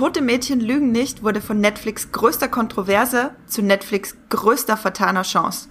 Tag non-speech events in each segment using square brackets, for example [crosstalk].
Tote Mädchen lügen nicht wurde von Netflix größter Kontroverse zu Netflix größter vertaner Chance.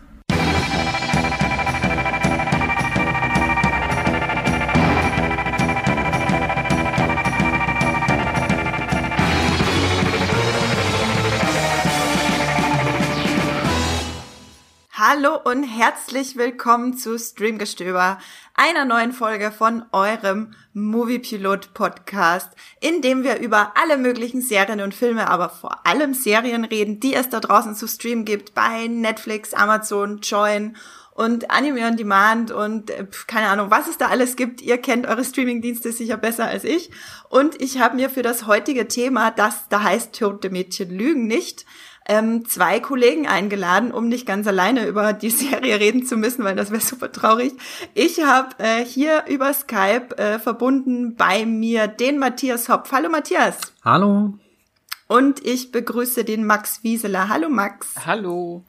Hallo und herzlich willkommen zu Streamgestöber, einer neuen Folge von eurem Moviepilot Podcast, in dem wir über alle möglichen Serien und Filme, aber vor allem Serien reden, die es da draußen zu streamen gibt bei Netflix, Amazon, Join und Anime on Demand und äh, keine Ahnung, was es da alles gibt. Ihr kennt eure Streamingdienste sicher besser als ich. Und ich habe mir für das heutige Thema, das da heißt Tote Mädchen lügen nicht, ähm, zwei Kollegen eingeladen, um nicht ganz alleine über die [laughs] Serie reden zu müssen, weil das wäre super traurig. Ich habe äh, hier über Skype äh, verbunden bei mir den Matthias Hopf. Hallo Matthias. Hallo. Und ich begrüße den Max Wieseler. Hallo Max. Hallo.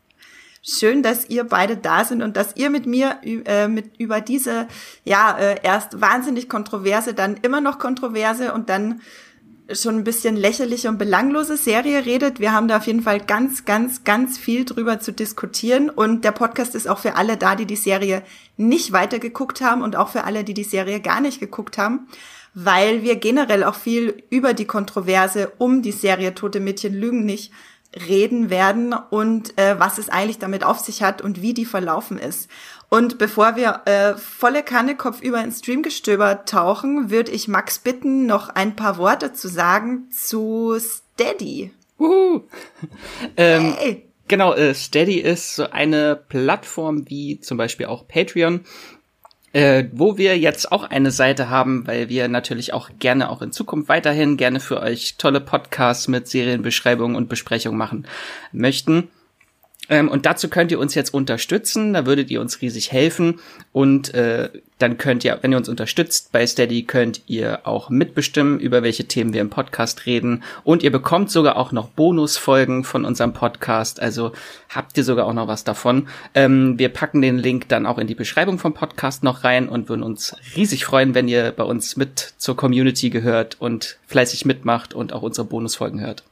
Schön, dass ihr beide da sind und dass ihr mit mir äh, mit über diese ja äh, erst wahnsinnig kontroverse, dann immer noch kontroverse und dann schon ein bisschen lächerliche und belanglose Serie redet. Wir haben da auf jeden Fall ganz, ganz, ganz viel drüber zu diskutieren. Und der Podcast ist auch für alle da, die die Serie nicht weitergeguckt haben und auch für alle, die die Serie gar nicht geguckt haben, weil wir generell auch viel über die Kontroverse um die Serie Tote Mädchen lügen nicht reden werden und äh, was es eigentlich damit auf sich hat und wie die verlaufen ist. Und bevor wir äh, volle Kanne kopfüber ins Streamgestöber tauchen, würde ich Max bitten, noch ein paar Worte zu sagen zu Steady. Uhu. [laughs] ähm, hey. Genau, äh, Steady ist so eine Plattform wie zum Beispiel auch Patreon, äh, wo wir jetzt auch eine Seite haben, weil wir natürlich auch gerne auch in Zukunft weiterhin gerne für euch tolle Podcasts mit Serienbeschreibungen und Besprechungen machen möchten. Ähm, und dazu könnt ihr uns jetzt unterstützen, da würdet ihr uns riesig helfen. Und äh, dann könnt ihr, wenn ihr uns unterstützt bei Steady, könnt ihr auch mitbestimmen, über welche Themen wir im Podcast reden. Und ihr bekommt sogar auch noch Bonusfolgen von unserem Podcast. Also habt ihr sogar auch noch was davon. Ähm, wir packen den Link dann auch in die Beschreibung vom Podcast noch rein und würden uns riesig freuen, wenn ihr bei uns mit zur Community gehört und fleißig mitmacht und auch unsere Bonusfolgen hört.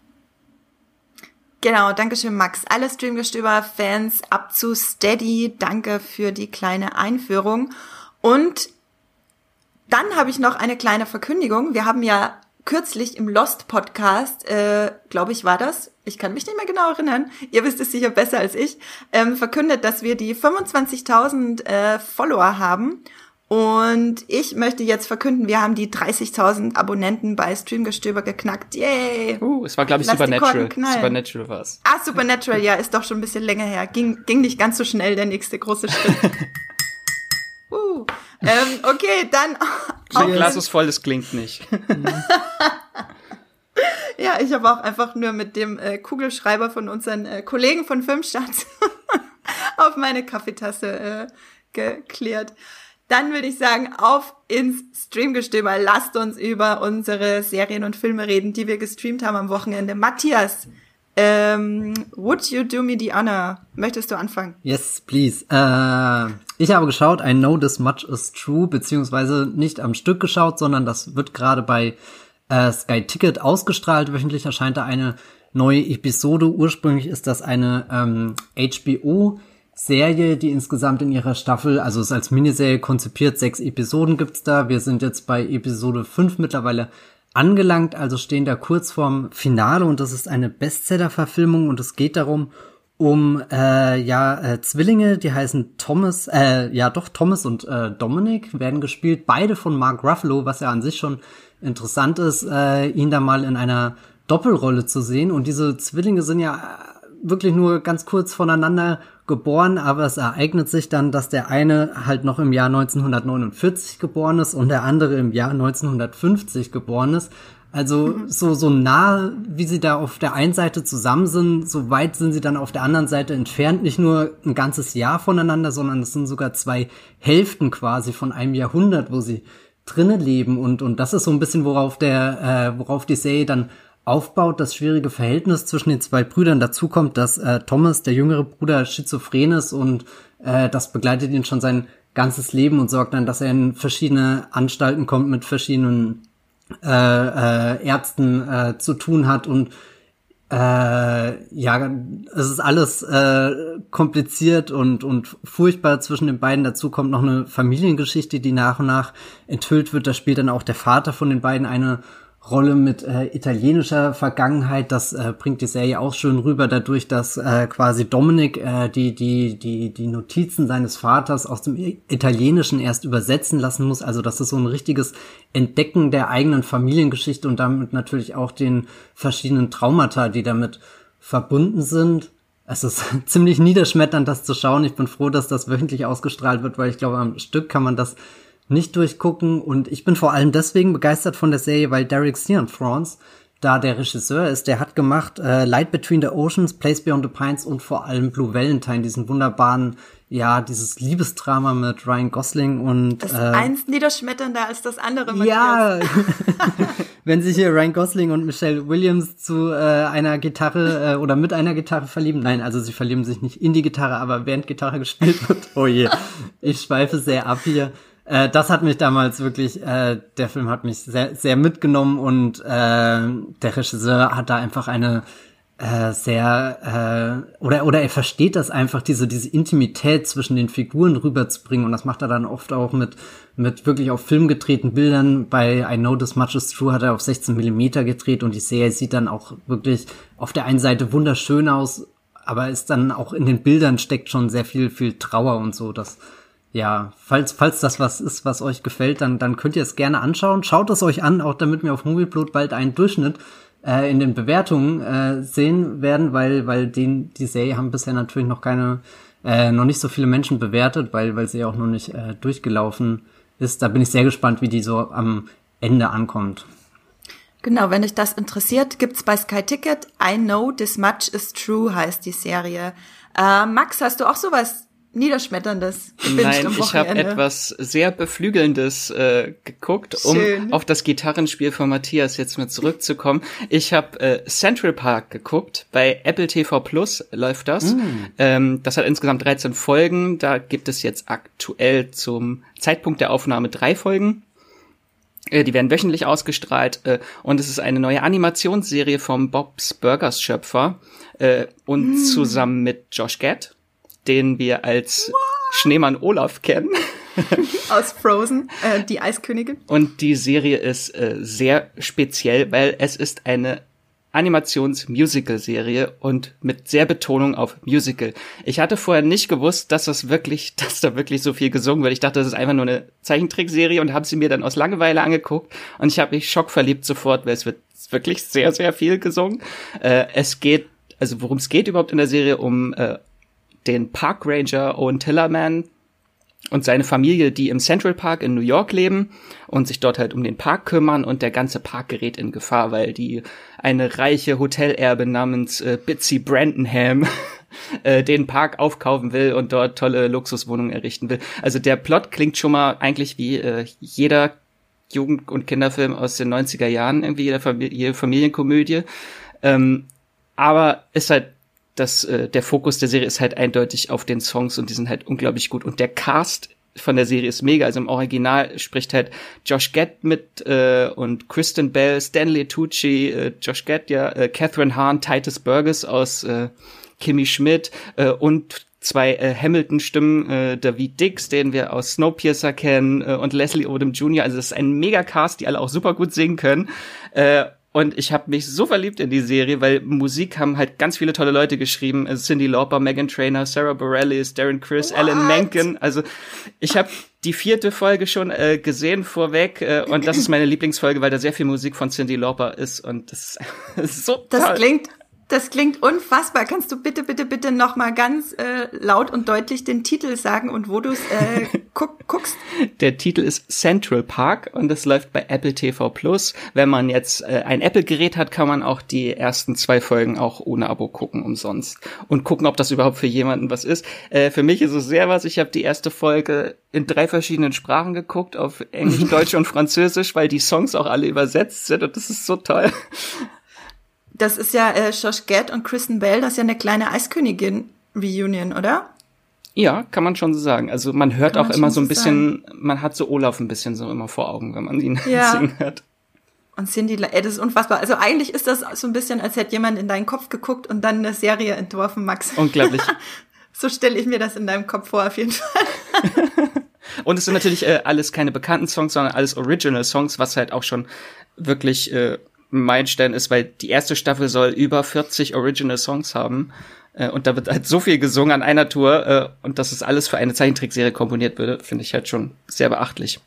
Genau, danke schön, Max. Alle Streamgestöber-Fans ab zu Steady. Danke für die kleine Einführung. Und dann habe ich noch eine kleine Verkündigung. Wir haben ja kürzlich im Lost Podcast, äh, glaube ich, war das. Ich kann mich nicht mehr genau erinnern. Ihr wisst es sicher besser als ich. Ähm, verkündet, dass wir die 25.000 äh, Follower haben. Und ich möchte jetzt verkünden, wir haben die 30.000 Abonnenten bei Streamgestöber geknackt. Yay! Uh, es war, glaube ich, Supernatural. Supernatural war es. Ah, Supernatural, ja, ist doch schon ein bisschen länger her. Ging, ging nicht ganz so schnell, der nächste große Schritt. [laughs] uh, ähm, okay, dann... Mein Glas ist voll, das klingt nicht. [laughs] ja, ich habe auch einfach nur mit dem äh, Kugelschreiber von unseren äh, Kollegen von Filmstarts [laughs] auf meine Kaffeetasse äh, geklärt. Dann würde ich sagen, auf ins Streamgestöber. Lasst uns über unsere Serien und Filme reden, die wir gestreamt haben am Wochenende. Matthias, ähm, would you do me the honor? Möchtest du anfangen? Yes, please. Äh, ich habe geschaut, I know this much is true, beziehungsweise nicht am Stück geschaut, sondern das wird gerade bei äh, Sky Ticket ausgestrahlt. Wöchentlich erscheint da eine neue Episode. Ursprünglich ist das eine ähm, HBO Serie, die insgesamt in ihrer Staffel, also ist als Miniserie konzipiert, sechs Episoden gibt's da. Wir sind jetzt bei Episode fünf mittlerweile angelangt, also stehen da kurz vorm Finale und das ist eine Bestseller-Verfilmung und es geht darum, um äh, ja äh, Zwillinge, die heißen Thomas, äh, ja doch Thomas und äh, Dominic werden gespielt, beide von Mark Ruffalo, was ja an sich schon interessant ist, äh, ihn da mal in einer Doppelrolle zu sehen. Und diese Zwillinge sind ja wirklich nur ganz kurz voneinander geboren, aber es ereignet sich dann, dass der eine halt noch im Jahr 1949 geboren ist und der andere im Jahr 1950 geboren ist. Also mhm. so, so nah, wie sie da auf der einen Seite zusammen sind, so weit sind sie dann auf der anderen Seite entfernt. Nicht nur ein ganzes Jahr voneinander, sondern es sind sogar zwei Hälften quasi von einem Jahrhundert, wo sie drinnen leben. Und, und das ist so ein bisschen, worauf der, äh, worauf die Serie dann aufbaut, das schwierige Verhältnis zwischen den zwei Brüdern. Dazu kommt, dass äh, Thomas, der jüngere Bruder, schizophren ist und äh, das begleitet ihn schon sein ganzes Leben und sorgt dann, dass er in verschiedene Anstalten kommt mit verschiedenen äh, äh, Ärzten äh, zu tun hat und äh, ja, es ist alles äh, kompliziert und, und furchtbar zwischen den beiden. Dazu kommt noch eine Familiengeschichte, die nach und nach enthüllt wird. Da spielt dann auch der Vater von den beiden eine Rolle mit äh, italienischer Vergangenheit. Das äh, bringt die Serie auch schön rüber, dadurch, dass äh, quasi Dominik äh, die, die, die, die Notizen seines Vaters aus dem Italienischen erst übersetzen lassen muss. Also das ist so ein richtiges Entdecken der eigenen Familiengeschichte und damit natürlich auch den verschiedenen Traumata, die damit verbunden sind. Es ist [laughs] ziemlich niederschmetternd, das zu schauen. Ich bin froh, dass das wöchentlich ausgestrahlt wird, weil ich glaube, am Stück kann man das nicht durchgucken. Und ich bin vor allem deswegen begeistert von der Serie, weil Derek Cianfrance da der Regisseur ist. Der hat gemacht äh, Light Between the Oceans, Place Beyond the Pines und vor allem Blue Valentine, diesen wunderbaren, ja, dieses Liebesdrama mit Ryan Gosling und das äh, eins niederschmetternder als das andere. Ja, [laughs] [laughs] wenn sich hier Ryan Gosling und Michelle Williams zu äh, einer Gitarre äh, oder mit einer Gitarre verlieben. Nein, also sie verlieben sich nicht in die Gitarre, aber während Gitarre gespielt wird. Oh je, ich schweife sehr ab hier äh, das hat mich damals wirklich, äh, der Film hat mich sehr, sehr mitgenommen und äh, der Regisseur hat da einfach eine äh, sehr äh, oder oder er versteht das einfach diese diese Intimität zwischen den Figuren rüberzubringen und das macht er dann oft auch mit mit wirklich auf Film gedrehten Bildern. Bei I Know This Much Is True hat er auf 16 Millimeter gedreht und die Serie sieht dann auch wirklich auf der einen Seite wunderschön aus aber ist dann auch in den Bildern steckt schon sehr viel viel Trauer und so das ja, falls, falls das was ist, was euch gefällt, dann, dann könnt ihr es gerne anschauen. Schaut es euch an, auch damit wir auf Movieblood bald einen Durchschnitt äh, in den Bewertungen äh, sehen werden, weil, weil den, die Serie haben bisher natürlich noch keine, äh, noch nicht so viele Menschen bewertet, weil, weil sie auch noch nicht äh, durchgelaufen ist. Da bin ich sehr gespannt, wie die so am Ende ankommt. Genau, wenn dich das interessiert, gibt's bei Sky Ticket I Know This Much Is True heißt die Serie. Äh, Max, hast du auch sowas Niederschmetterndes. Nein, ich habe etwas sehr Beflügelndes äh, geguckt, um Schön. auf das Gitarrenspiel von Matthias jetzt mit zurückzukommen. Ich habe äh, Central Park geguckt. Bei Apple TV Plus läuft das. Mm. Ähm, das hat insgesamt 13 Folgen. Da gibt es jetzt aktuell zum Zeitpunkt der Aufnahme drei Folgen. Äh, die werden wöchentlich ausgestrahlt äh, und es ist eine neue Animationsserie vom Bob's Burgers Schöpfer äh, und mm. zusammen mit Josh Gad den wir als? Schneemann Olaf kennen. [laughs] Aus Frozen, äh, die Eiskönigin. Und die Serie ist äh, sehr speziell, weil es ist eine Animations-Musical-Serie und mit sehr Betonung auf Musical. Ich hatte vorher nicht gewusst, dass das wirklich, [laughs] dass da wirklich so viel gesungen wird. Ich dachte, das ist einfach nur eine Zeichentrickserie und habe sie mir dann aus Langeweile angeguckt und ich habe mich schockverliebt sofort, weil es wird wirklich sehr, sehr viel gesungen. Äh, es geht, also worum es geht überhaupt in der Serie, um äh, den Park Ranger Owen Tillerman und seine Familie, die im Central Park in New York leben und sich dort halt um den Park kümmern und der ganze Park gerät in Gefahr, weil die eine reiche Hotelerbe namens äh, Bitsy Brandenham [laughs] äh, den Park aufkaufen will und dort tolle Luxuswohnungen errichten will. Also der Plot klingt schon mal eigentlich wie äh, jeder Jugend- und Kinderfilm aus den 90er Jahren, irgendwie jede, Familie, jede Familienkomödie. Ähm, aber ist halt dass äh, der Fokus der Serie ist halt eindeutig auf den Songs und die sind halt unglaublich gut. Und der Cast von der Serie ist mega. Also im Original spricht halt Josh Gad mit äh, und Kristen Bell, Stanley Tucci, äh, Josh Gad, ja, äh, Catherine Hahn, Titus Burgess aus äh, Kimmy Schmidt äh, und zwei äh, Hamilton-Stimmen, äh, David Dix, den wir aus Snowpiercer kennen, äh, und Leslie Odom Jr. Also das ist ein Mega-Cast, die alle auch super gut singen können. Äh, und ich habe mich so verliebt in die Serie, weil Musik haben halt ganz viele tolle Leute geschrieben. Also Cindy Lauper, Megan Trainer, Sarah Bareilles, Darren Chris, What? Alan Menken. Also ich habe die vierte Folge schon äh, gesehen vorweg äh, und das ist meine Lieblingsfolge, weil da sehr viel Musik von Cindy Lauper ist und das ist [laughs] so Das toll. klingt das klingt unfassbar. Kannst du bitte, bitte, bitte noch mal ganz äh, laut und deutlich den Titel sagen und wo du es äh, [laughs] guck, guckst? Der Titel ist Central Park und es läuft bei Apple TV Plus. Wenn man jetzt äh, ein Apple-Gerät hat, kann man auch die ersten zwei Folgen auch ohne Abo gucken, umsonst. Und gucken, ob das überhaupt für jemanden was ist. Äh, für mich ist es sehr was. Ich habe die erste Folge in drei verschiedenen Sprachen geguckt, auf Englisch, [laughs] Deutsch und Französisch, weil die Songs auch alle übersetzt sind und das ist so toll. Das ist ja äh, Josh Gad und Kristen Bell, das ist ja eine kleine Eiskönigin-Reunion, oder? Ja, kann man schon so sagen. Also man hört kann auch immer so ein bisschen, sagen. man hat so Olaf ein bisschen so immer vor Augen, wenn man ihn [laughs] ja. singen hört. Und Cindy, ey, das ist unfassbar. Also eigentlich ist das so ein bisschen, als hätte jemand in deinen Kopf geguckt und dann eine Serie entworfen, Max. Unglaublich. [laughs] so stelle ich mir das in deinem Kopf vor, auf jeden Fall. [laughs] und es sind natürlich äh, alles keine bekannten Songs, sondern alles Original-Songs, was halt auch schon wirklich äh, Meilenstein ist, weil die erste Staffel soll über 40 Original-Songs haben. Äh, und da wird halt so viel gesungen an einer Tour äh, und dass es alles für eine Zeichentrickserie komponiert würde, finde ich halt schon sehr beachtlich.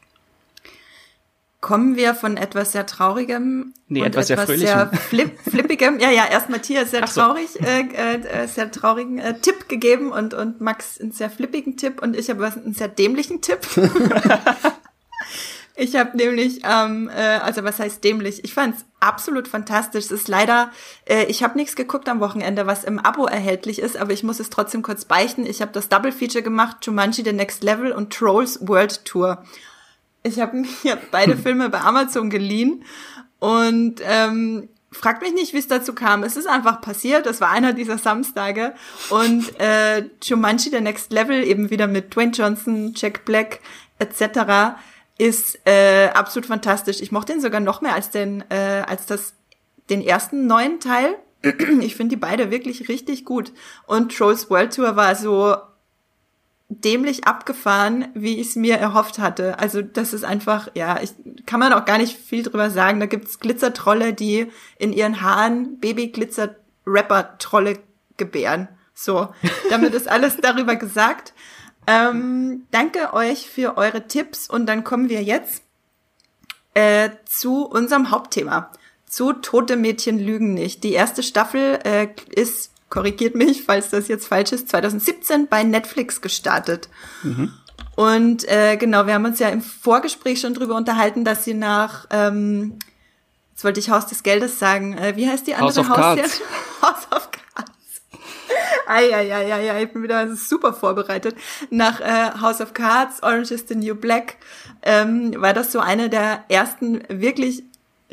Kommen wir von etwas sehr Traurigem nee, etwas, etwas sehr, sehr [laughs] flip, Flippigem. Ja, ja, erst Matthias sehr so. traurig, äh, äh, sehr traurigen äh, Tipp gegeben und, und Max einen sehr flippigen Tipp und ich habe einen sehr dämlichen Tipp. [laughs] [laughs] ich habe nämlich, ähm, äh, also was heißt dämlich? Ich fand es absolut fantastisch. Es ist leider, äh, ich habe nichts geguckt am Wochenende, was im Abo erhältlich ist, aber ich muss es trotzdem kurz beichten. Ich habe das Double Feature gemacht, Jumanji The Next Level und Trolls World Tour. Ich habe [laughs] mir beide [laughs] Filme bei Amazon geliehen und ähm, fragt mich nicht, wie es dazu kam. Es ist einfach passiert. Es war einer dieser Samstage und äh, Jumanji The Next Level eben wieder mit Dwayne Johnson, Jack Black etc. ist äh, absolut fantastisch. Ich mochte ihn sogar noch mehr als den äh, als das den ersten neuen Teil. [clears throat] Ich finde die beide wirklich richtig gut. Und Trolls World Tour war so dämlich abgefahren, wie ich es mir erhofft hatte. Also das ist einfach, ja, ich kann man auch gar nicht viel drüber sagen. Da gibt's Glitzertrolle, die in ihren Haaren Baby-Glitzer-Rapper-Trolle gebären. So, damit ist alles darüber gesagt. Ähm, danke euch für eure Tipps und dann kommen wir jetzt äh, zu unserem Hauptthema. Zu Tote Mädchen lügen nicht. Die erste Staffel äh, ist korrigiert mich, falls das jetzt falsch ist, 2017 bei Netflix gestartet. Mhm. Und äh, genau, wir haben uns ja im Vorgespräch schon drüber unterhalten, dass sie nach, ähm, jetzt wollte ich Haus des Geldes sagen, äh, wie heißt die andere [laughs] House of Hausserie? House of. Eieieiei, ich bin wieder super vorbereitet. Nach äh, House of Cards, Orange is the New Black, ähm, war das so eine der ersten wirklich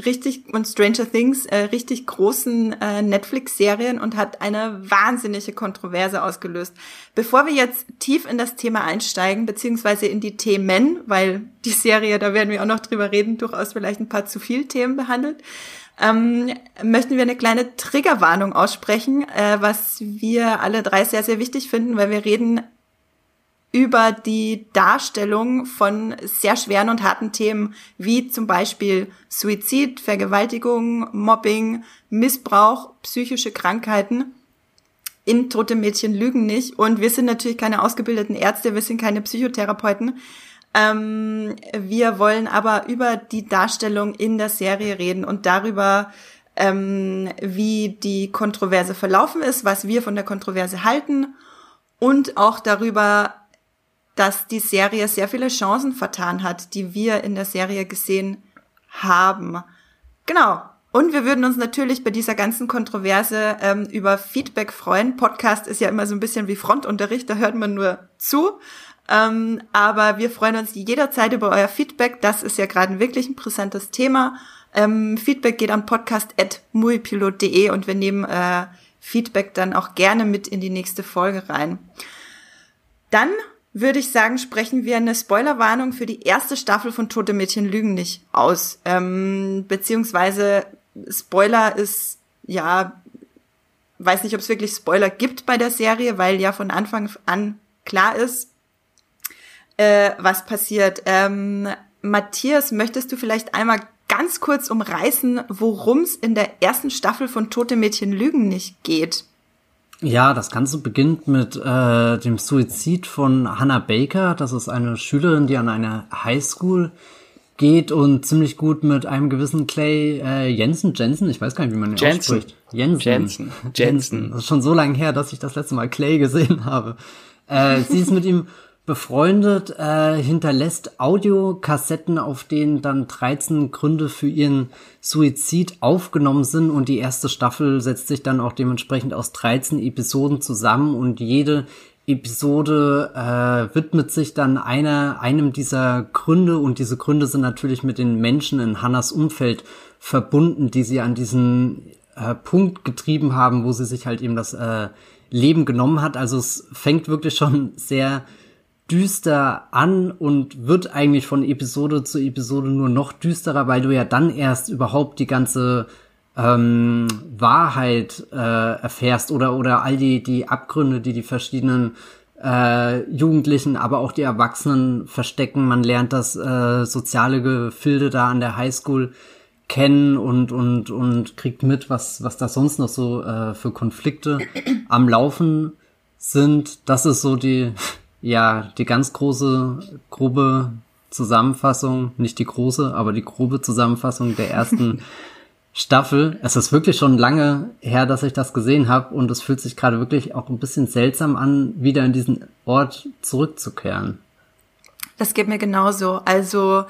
richtig und Stranger Things äh, richtig großen äh, Netflix-Serien und hat eine wahnsinnige Kontroverse ausgelöst. Bevor wir jetzt tief in das Thema einsteigen, beziehungsweise in die Themen, weil die Serie, da werden wir auch noch drüber reden, durchaus vielleicht ein paar zu viel Themen behandelt, ähm, möchten wir eine kleine Triggerwarnung aussprechen, äh, was wir alle drei sehr, sehr wichtig finden, weil wir reden über die Darstellung von sehr schweren und harten Themen, wie zum Beispiel Suizid, Vergewaltigung, Mobbing, Missbrauch, psychische Krankheiten. In Tote Mädchen lügen nicht. Und wir sind natürlich keine ausgebildeten Ärzte, wir sind keine Psychotherapeuten. Ähm, wir wollen aber über die Darstellung in der Serie reden und darüber, ähm, wie die Kontroverse verlaufen ist, was wir von der Kontroverse halten und auch darüber, dass die Serie sehr viele Chancen vertan hat, die wir in der Serie gesehen haben. Genau. Und wir würden uns natürlich bei dieser ganzen Kontroverse ähm, über Feedback freuen. Podcast ist ja immer so ein bisschen wie Frontunterricht, da hört man nur zu. Ähm, aber wir freuen uns jederzeit über euer Feedback. Das ist ja gerade wirklich ein brisantes Thema. Ähm, Feedback geht an podcast.muipilot.de und wir nehmen äh, Feedback dann auch gerne mit in die nächste Folge rein. Dann würde ich sagen, sprechen wir eine Spoilerwarnung für die erste Staffel von Tote Mädchen lügen nicht aus. Ähm, beziehungsweise Spoiler ist, ja, weiß nicht, ob es wirklich Spoiler gibt bei der Serie, weil ja von Anfang an klar ist, äh, was passiert. Ähm, Matthias, möchtest du vielleicht einmal ganz kurz umreißen, worum es in der ersten Staffel von Tote Mädchen lügen nicht geht? Ja, das Ganze beginnt mit äh, dem Suizid von Hannah Baker. Das ist eine Schülerin, die an eine Highschool geht und ziemlich gut mit einem gewissen Clay äh, Jensen, Jensen, ich weiß gar nicht, wie man ihn Jensen. ausspricht. Jensen. Jensen. Jensen. Das ist schon so lange her, dass ich das letzte Mal Clay gesehen [laughs] habe. Äh, sie ist mit ihm befreundet, äh, hinterlässt Audiokassetten, auf denen dann 13 Gründe für ihren Suizid aufgenommen sind. Und die erste Staffel setzt sich dann auch dementsprechend aus 13 Episoden zusammen. Und jede Episode äh, widmet sich dann einer, einem dieser Gründe. Und diese Gründe sind natürlich mit den Menschen in Hannas Umfeld verbunden, die sie an diesen äh, Punkt getrieben haben, wo sie sich halt eben das äh, Leben genommen hat. Also es fängt wirklich schon sehr düster an und wird eigentlich von Episode zu Episode nur noch düsterer, weil du ja dann erst überhaupt die ganze ähm, Wahrheit äh, erfährst oder oder all die die Abgründe, die die verschiedenen äh, Jugendlichen, aber auch die Erwachsenen verstecken. Man lernt das äh, soziale Gefilde da an der Highschool kennen und und und kriegt mit, was was da sonst noch so äh, für Konflikte am Laufen sind. Das ist so die ja die ganz große grobe Zusammenfassung, nicht die große, aber die grobe Zusammenfassung der ersten [laughs] Staffel. Es ist wirklich schon lange her, dass ich das gesehen habe und es fühlt sich gerade wirklich auch ein bisschen seltsam an, wieder in diesen Ort zurückzukehren. Das geht mir genauso. Also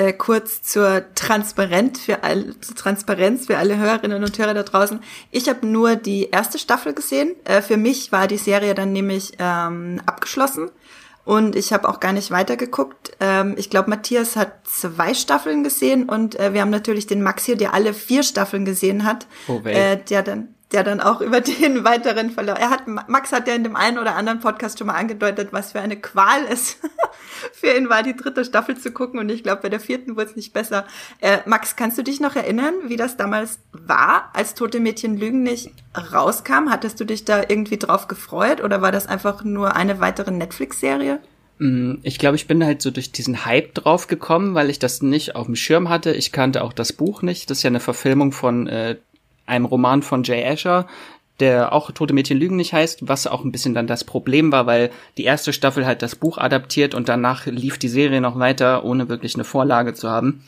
äh, kurz zur Transparenz für alle, zur Transparenz für alle Hörerinnen und Hörer da draußen. Ich habe nur die erste Staffel gesehen. Äh, für mich war die Serie dann nämlich ähm, abgeschlossen. Und ich habe auch gar nicht weitergeguckt. Ähm, ich glaube, Matthias hat zwei Staffeln gesehen und äh, wir haben natürlich den Max hier, der alle vier Staffeln gesehen hat. Oh, äh, der dann der dann auch über [laughs] den weiteren Verlauf. Er hat, Max hat ja in dem einen oder anderen Podcast schon mal angedeutet, was für eine Qual es [laughs] für ihn war, die dritte Staffel zu gucken. Und ich glaube, bei der vierten wurde es nicht besser. Äh, Max, kannst du dich noch erinnern, wie das damals war, als Tote Mädchen Lügen nicht rauskam? Hattest du dich da irgendwie drauf gefreut oder war das einfach nur eine weitere Netflix-Serie? Mm, ich glaube, ich bin halt so durch diesen Hype drauf gekommen, weil ich das nicht auf dem Schirm hatte. Ich kannte auch das Buch nicht. Das ist ja eine Verfilmung von äh, einem Roman von Jay Asher, der auch Tote Mädchen lügen nicht heißt, was auch ein bisschen dann das Problem war, weil die erste Staffel halt das Buch adaptiert und danach lief die Serie noch weiter, ohne wirklich eine Vorlage zu haben.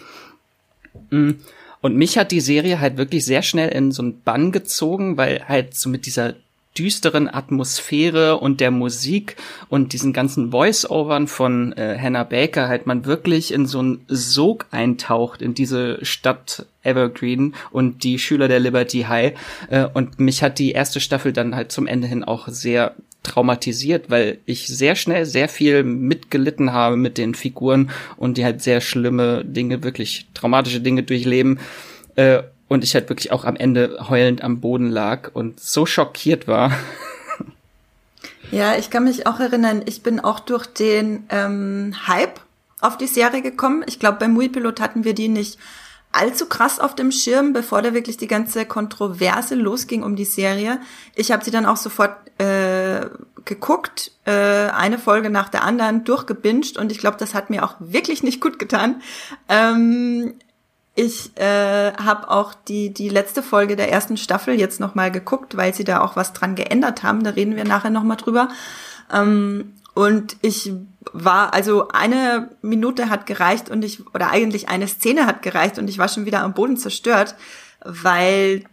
Mm. Und mich hat die Serie halt wirklich sehr schnell in so einen Bann gezogen, weil halt so mit dieser düsteren Atmosphäre und der Musik und diesen ganzen Voice-Overn von äh, Hannah Baker halt man wirklich in so einen Sog eintaucht in diese Stadt Evergreen und die Schüler der Liberty High. Äh, und mich hat die erste Staffel dann halt zum Ende hin auch sehr traumatisiert, weil ich sehr schnell sehr viel mitgelitten habe mit den Figuren und die halt sehr schlimme Dinge, wirklich traumatische Dinge durchleben. Äh, und ich halt wirklich auch am Ende heulend am Boden lag und so schockiert war. [laughs] Ja, ich kann mich auch erinnern, ich bin auch durch den ähm, Hype auf die Serie gekommen. Ich glaube, beim Muipilot hatten wir die nicht allzu krass auf dem Schirm, bevor da wirklich die ganze Kontroverse losging um die Serie. Ich habe sie dann auch sofort äh, geguckt, äh, eine Folge nach der anderen durchgebinged und ich glaube, das hat mir auch wirklich nicht gut getan. Ähm, ich äh, habe auch die, die letzte Folge der ersten Staffel jetzt nochmal geguckt, weil sie da auch was dran geändert haben. Da reden wir nachher nochmal drüber. Ähm, und ich war, also eine Minute hat gereicht und ich, oder eigentlich eine Szene hat gereicht und ich war schon wieder am Boden zerstört, weil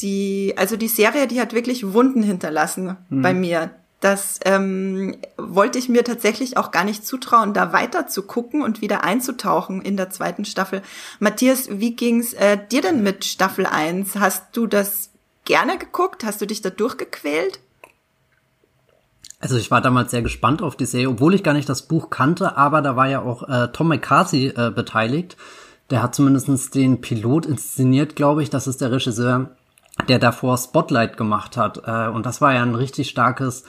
die, also die Serie, die hat wirklich Wunden hinterlassen mhm. bei mir das ähm, wollte ich mir tatsächlich auch gar nicht zutrauen, da weiter zu gucken und wieder einzutauchen in der zweiten Staffel. Matthias, wie ging's äh, dir denn mit Staffel 1? Hast du das gerne geguckt? Hast du dich da durchgequält? Also ich war damals sehr gespannt auf die Serie, obwohl ich gar nicht das Buch kannte, aber da war ja auch äh, Tom McCarthy äh, beteiligt. Der hat zumindestens den Pilot inszeniert, glaube ich. Das ist der Regisseur, der davor Spotlight gemacht hat. Äh, und das war ja ein richtig starkes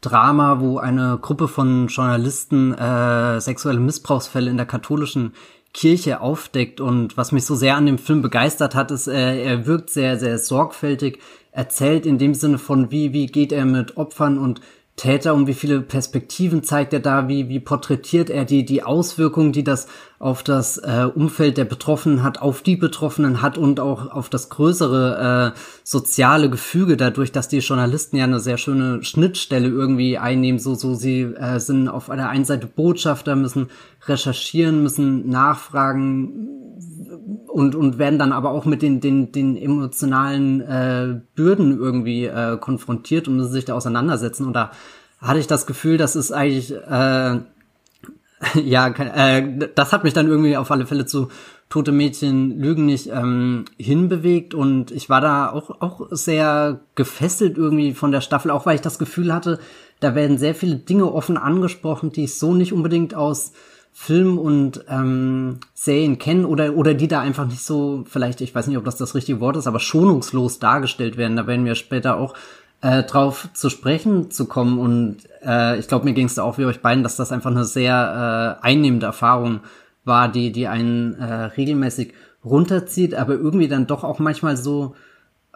Drama, wo eine Gruppe von Journalisten äh, sexuelle Missbrauchsfälle in der katholischen Kirche aufdeckt. Und was mich so sehr an dem Film begeistert hat, ist, äh, er wirkt sehr, sehr sorgfältig erzählt in dem Sinne von, wie, wie geht er mit Opfern und Täter und wie viele Perspektiven zeigt er da, wie, wie porträtiert er die, die Auswirkungen, die das auf das äh, Umfeld der Betroffenen hat, auf die Betroffenen hat und auch auf das größere äh, soziale Gefüge dadurch, dass die Journalisten ja eine sehr schöne Schnittstelle irgendwie einnehmen, so, so sie äh, sind auf einer einen Seite Botschafter, müssen recherchieren, müssen nachfragen, und, und werden dann aber auch mit den, den, den emotionalen äh, Bürden irgendwie äh, konfrontiert und müssen sich da auseinandersetzen. Und da hatte ich das Gefühl, das ist eigentlich, äh, [laughs] ja, äh, das hat mich dann irgendwie auf alle Fälle zu Tote Mädchen Lügen nicht ähm, hinbewegt. Und ich war da auch, auch sehr gefesselt irgendwie von der Staffel, auch weil ich das Gefühl hatte, da werden sehr viele Dinge offen angesprochen, die ich so nicht unbedingt aus Film und ähm, Serien kennen oder oder die da einfach nicht so vielleicht ich weiß nicht ob das das richtige Wort ist aber schonungslos dargestellt werden. Da werden wir später auch äh, drauf zu sprechen zu kommen. Und äh, ich glaube, mir ging es auch wie euch beiden, dass das einfach eine sehr äh, einnehmende Erfahrung war, die, die einen äh, regelmäßig runterzieht, aber irgendwie dann doch auch manchmal so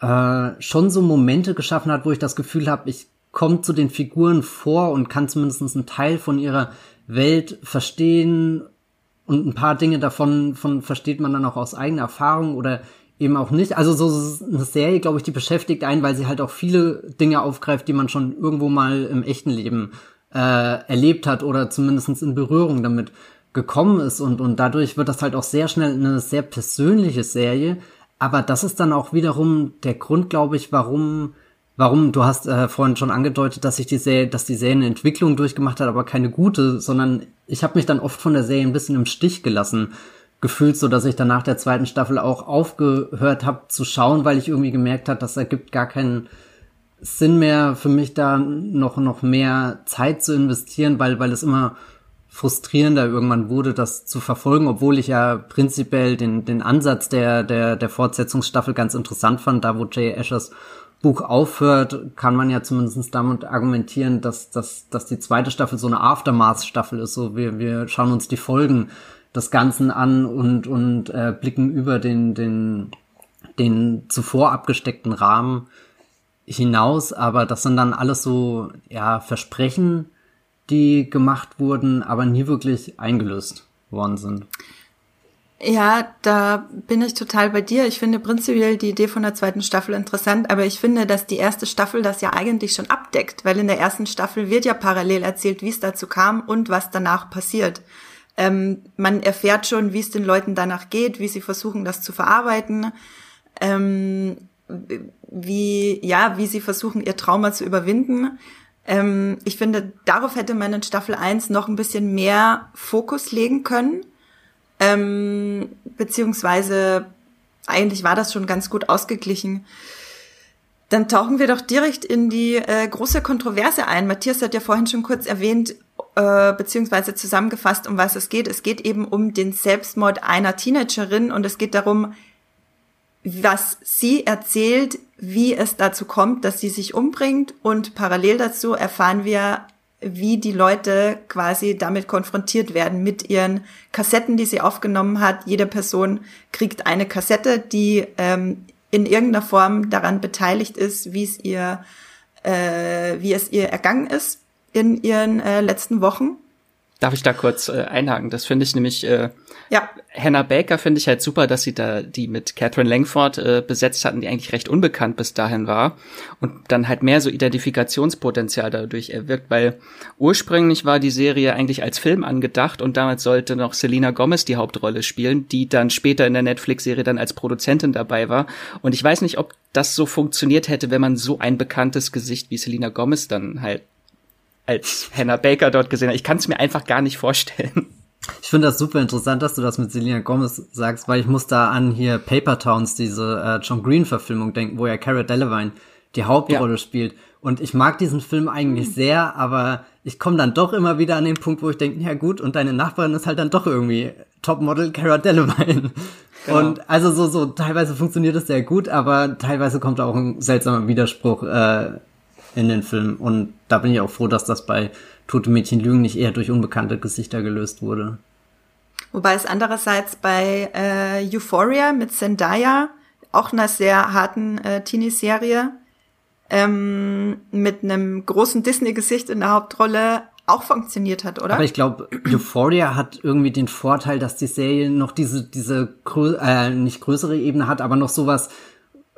äh, schon so Momente geschaffen hat, wo ich das Gefühl habe, ich komme zu den Figuren vor und kann zumindest einen Teil von ihrer Welt verstehen und ein paar Dinge davon von versteht man dann auch aus eigener Erfahrung oder eben auch nicht. Also so eine Serie, glaube ich, die beschäftigt einen, weil sie halt auch viele Dinge aufgreift, die man schon irgendwo mal im echten Leben äh, erlebt hat oder zumindest in Berührung damit gekommen ist und, und dadurch wird das halt auch sehr schnell eine sehr persönliche Serie. Aber das ist dann auch wiederum der Grund, glaube ich, warum, warum, du hast äh, vorhin schon angedeutet, dass sich die Serie, dass die Serie eine Entwicklung durchgemacht hat, aber keine gute, sondern ich habe mich dann oft von der Serie ein bisschen im Stich gelassen gefühlt, so dass ich dann nach der zweiten Staffel auch aufgehört habe zu schauen, weil ich irgendwie gemerkt habe, das ergibt gar keinen Sinn mehr für mich da noch noch mehr Zeit zu investieren, weil weil es immer frustrierender irgendwann wurde, das zu verfolgen, obwohl ich ja prinzipiell den, den Ansatz der, der, der Fortsetzungsstaffel ganz interessant fand. Da, wo Jay Ashers Buch aufhört, kann man ja zumindest damit argumentieren, dass, dass, dass die zweite Staffel so eine Aftermath-Staffel ist. So, wir, wir schauen uns die Folgen des Ganzen an und, und äh, blicken über den, den, den zuvor abgesteckten Rahmen hinaus. Aber das sind dann alles so, ja, Versprechen, die gemacht wurden, aber nie wirklich eingelöst worden sind. Ja, da bin ich total bei dir. Ich finde prinzipiell die Idee von der zweiten Staffel interessant, aber ich finde, dass die erste Staffel das ja eigentlich schon abdeckt, weil in der ersten Staffel wird ja parallel erzählt, wie es dazu kam und was danach passiert. Ähm, man erfährt schon, wie es den Leuten danach geht, wie sie versuchen, das zu verarbeiten, ähm, wie, ja, wie sie versuchen, ihr Trauma zu überwinden. Ähm, ich finde, darauf hätte man in Staffel 1 noch ein bisschen mehr Fokus legen können. Ähm, beziehungsweise eigentlich war das schon ganz gut ausgeglichen. Dann tauchen wir doch direkt in die äh, große Kontroverse ein. Matthias hat ja vorhin schon kurz erwähnt, äh, beziehungsweise zusammengefasst, um was es geht. Es geht eben um den Selbstmord einer Teenagerin und es geht darum, was sie erzählt, wie es dazu kommt, dass sie sich umbringt und parallel dazu erfahren wir, wie die Leute quasi damit konfrontiert werden mit ihren Kassetten, die sie aufgenommen hat. Jede Person kriegt eine Kassette, die ähm, in irgendeiner Form daran beteiligt ist, wie es ihr, äh, wie es ihr ergangen ist in ihren äh, letzten Wochen. Darf ich da kurz äh, einhaken? Das finde ich nämlich, äh, ja. Hannah Baker finde ich halt super, dass sie da die mit Catherine Langford äh, besetzt hatten, die eigentlich recht unbekannt bis dahin war und dann halt mehr so Identifikationspotenzial dadurch erwirkt, weil ursprünglich war die Serie eigentlich als Film angedacht und damals sollte noch Selena Gomez die Hauptrolle spielen, die dann später in der Netflix-Serie dann als Produzentin dabei war und ich weiß nicht, ob das so funktioniert hätte, wenn man so ein bekanntes Gesicht wie Selena Gomez dann halt als Hannah Baker dort gesehen habe. Ich kann es mir einfach gar nicht vorstellen. Ich finde das super interessant, dass du das mit Selena Gomez sagst, weil ich muss da an hier Paper Towns, diese äh, John Green Verfilmung denken, wo ja Cara Delevingne die Hauptrolle ja. spielt. Und ich mag diesen Film eigentlich sehr, aber ich komme dann doch immer wieder an den Punkt, wo ich denke, ja gut, und deine Nachbarin ist halt dann doch irgendwie Topmodel Cara Delevingne. Genau. Und also so, so, teilweise funktioniert es sehr gut, aber teilweise kommt da auch ein seltsamer Widerspruch äh, in den Film. Und da bin ich auch froh, dass das bei Tote Mädchen Lügen nicht eher durch unbekannte Gesichter gelöst wurde. Wobei es andererseits bei äh, Euphoria mit Zendaya, auch einer sehr harten äh, Teenie-Serie, ähm, mit einem großen Disney-Gesicht in der Hauptrolle auch funktioniert hat, oder? Aber ich glaube, Euphoria hat irgendwie den Vorteil, dass die Serie noch diese, diese äh, nicht größere Ebene hat, aber noch sowas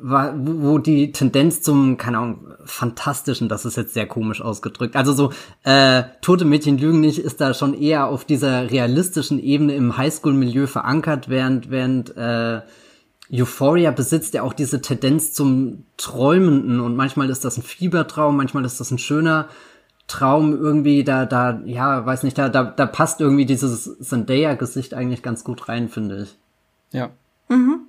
wo die Tendenz zum, keine Ahnung, fantastischen, das ist jetzt sehr komisch ausgedrückt. Also so, äh, Tote Mädchen lügen nicht, ist da schon eher auf dieser realistischen Ebene im Highschool-Milieu verankert, während, während äh, Euphoria besitzt ja auch diese Tendenz zum Träumenden und manchmal ist das ein Fiebertraum, manchmal ist das ein schöner Traum irgendwie, da, da, ja, weiß nicht, da, da, da passt irgendwie dieses Zendaya-Gesicht eigentlich ganz gut rein, finde ich. Ja. Mhm.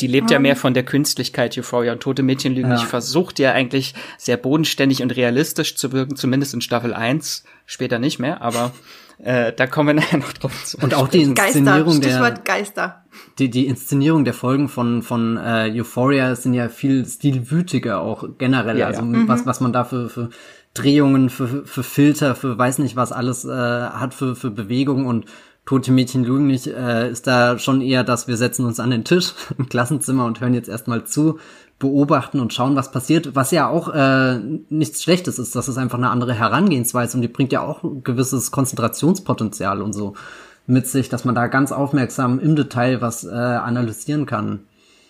Die lebt ja mehr von der Künstlichkeit Euphoria und Tote Mädchen lügen ja. nicht versucht ja eigentlich sehr bodenständig und realistisch zu wirken, zumindest in Staffel 1, später nicht mehr, aber äh, da kommen wir [laughs] nachher noch drauf zu. Und auch die Inszenierung Geister, der Geister. Die, die Inszenierung der Folgen von, von äh, Euphoria sind ja viel stilwütiger auch generell. Ja, also ja. Mhm. was, was man da für, für Drehungen, für, für Filter, für weiß nicht was alles äh, hat für, für Bewegungen und Tote Mädchen lügen nicht, äh, ist da schon eher, dass wir setzen uns an den Tisch [laughs] im Klassenzimmer und hören jetzt erstmal zu, beobachten und schauen, was passiert, was ja auch äh, nichts Schlechtes ist, das ist einfach eine andere Herangehensweise und die bringt ja auch ein gewisses Konzentrationspotenzial und so mit sich, dass man da ganz aufmerksam im Detail was äh, analysieren kann.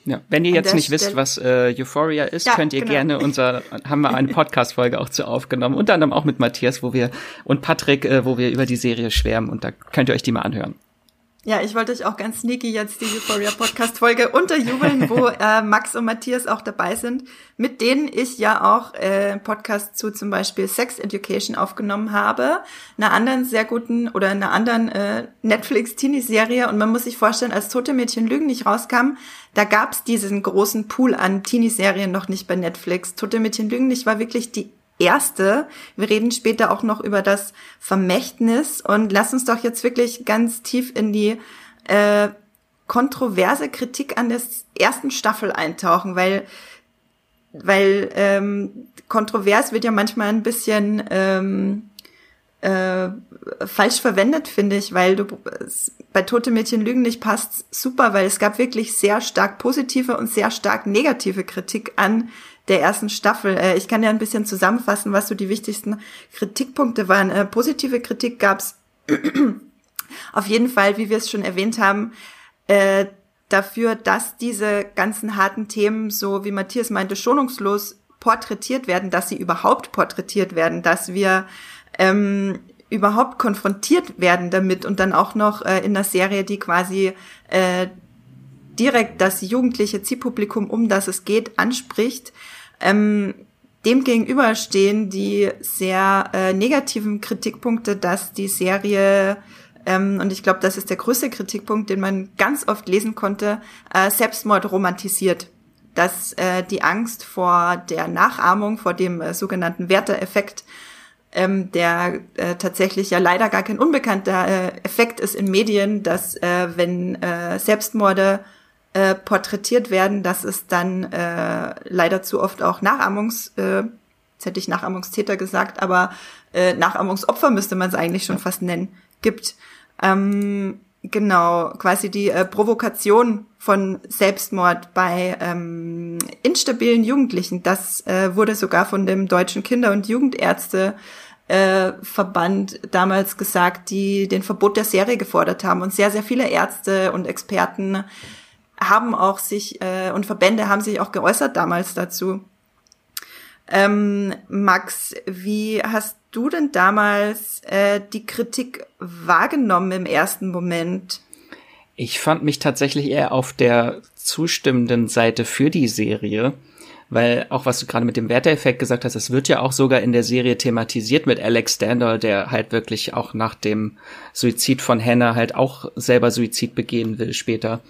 Ja, wenn ihr jetzt nicht Stelle wisst, was äh, Euphoria ist, ja, könnt ihr genau. gerne unser, [laughs] haben wir eine Podcast-Folge auch zu aufgenommen, unter anderem auch mit Matthias, wo wir und Patrick, äh, wo wir über die Serie schwärmen und da könnt ihr euch die mal anhören. Ja, ich wollte euch auch ganz sneaky jetzt die Euphoria Podcast Folge unterjubeln, wo [laughs] äh, Max und Matthias auch dabei sind, mit denen ich ja auch äh, Podcast zu zum Beispiel Sex Education aufgenommen habe, einer anderen sehr guten oder einer anderen äh, Netflix Teenie Serie und man muss sich vorstellen, als Tote Mädchen Lügen nicht rauskam, da gab's diesen großen Pool an Teenie Serien noch nicht bei Netflix. Tote Mädchen Lügen nicht war wirklich die erste. Wir reden später auch noch über das Vermächtnis und lass uns doch jetzt wirklich ganz tief in die äh, kontroverse Kritik an der ersten Staffel eintauchen, weil weil ähm, kontrovers wird ja manchmal ein bisschen ähm, äh, falsch verwendet, finde ich, weil du bei Tote Mädchen Lügen nicht passt super, weil es gab wirklich sehr stark positive und sehr stark negative Kritik an der ersten Staffel. Äh, ich kann ja ein bisschen zusammenfassen, was so die wichtigsten Kritikpunkte waren. Äh, positive Kritik gab's [clears throat] auf jeden Fall, wie wir es schon erwähnt haben, äh, dafür, dass diese ganzen harten Themen, so wie Matthias meinte, schonungslos porträtiert werden, dass sie überhaupt porträtiert werden, dass wir ähm, überhaupt konfrontiert werden damit und dann auch noch äh, in der Serie, die quasi äh, direkt das jugendliche Zielpublikum, um das es geht, anspricht. Ähm, dem gegenüber stehen die sehr äh, negativen Kritikpunkte, dass die Serie ähm, und ich glaube, das ist der größte Kritikpunkt, den man ganz oft lesen konnte, äh, Selbstmord romantisiert. Dass äh, die Angst vor der Nachahmung, vor dem äh, sogenannten Werteeffekt, ähm, der äh, tatsächlich ja leider gar kein unbekannter äh, Effekt ist in Medien, dass äh, wenn äh, Selbstmorde äh, porträtiert werden, dass es dann äh, leider zu oft auch Nachahmungs, äh, jetzt hätte ich Nachahmungstäter gesagt, aber äh, Nachahmungsopfer müsste man es eigentlich schon fast nennen, gibt. Ähm, genau, quasi die äh, Provokation von Selbstmord bei ähm, instabilen Jugendlichen. Das äh, wurde sogar von dem Deutschen Kinder- und Jugendärzte äh, Verband damals gesagt, die den Verbot der Serie gefordert haben. Und sehr, sehr viele Ärzte und Experten haben auch sich äh, und Verbände haben sich auch geäußert damals dazu. Ähm, Max, wie hast du denn damals äh, die Kritik wahrgenommen im ersten Moment? Ich fand mich tatsächlich eher auf der zustimmenden Seite für die Serie, weil auch was du gerade mit dem Werteeffekt gesagt hast, es wird ja auch sogar in der Serie thematisiert mit Alex Stander, der halt wirklich auch nach dem Suizid von Hannah halt auch selber Suizid begehen will später.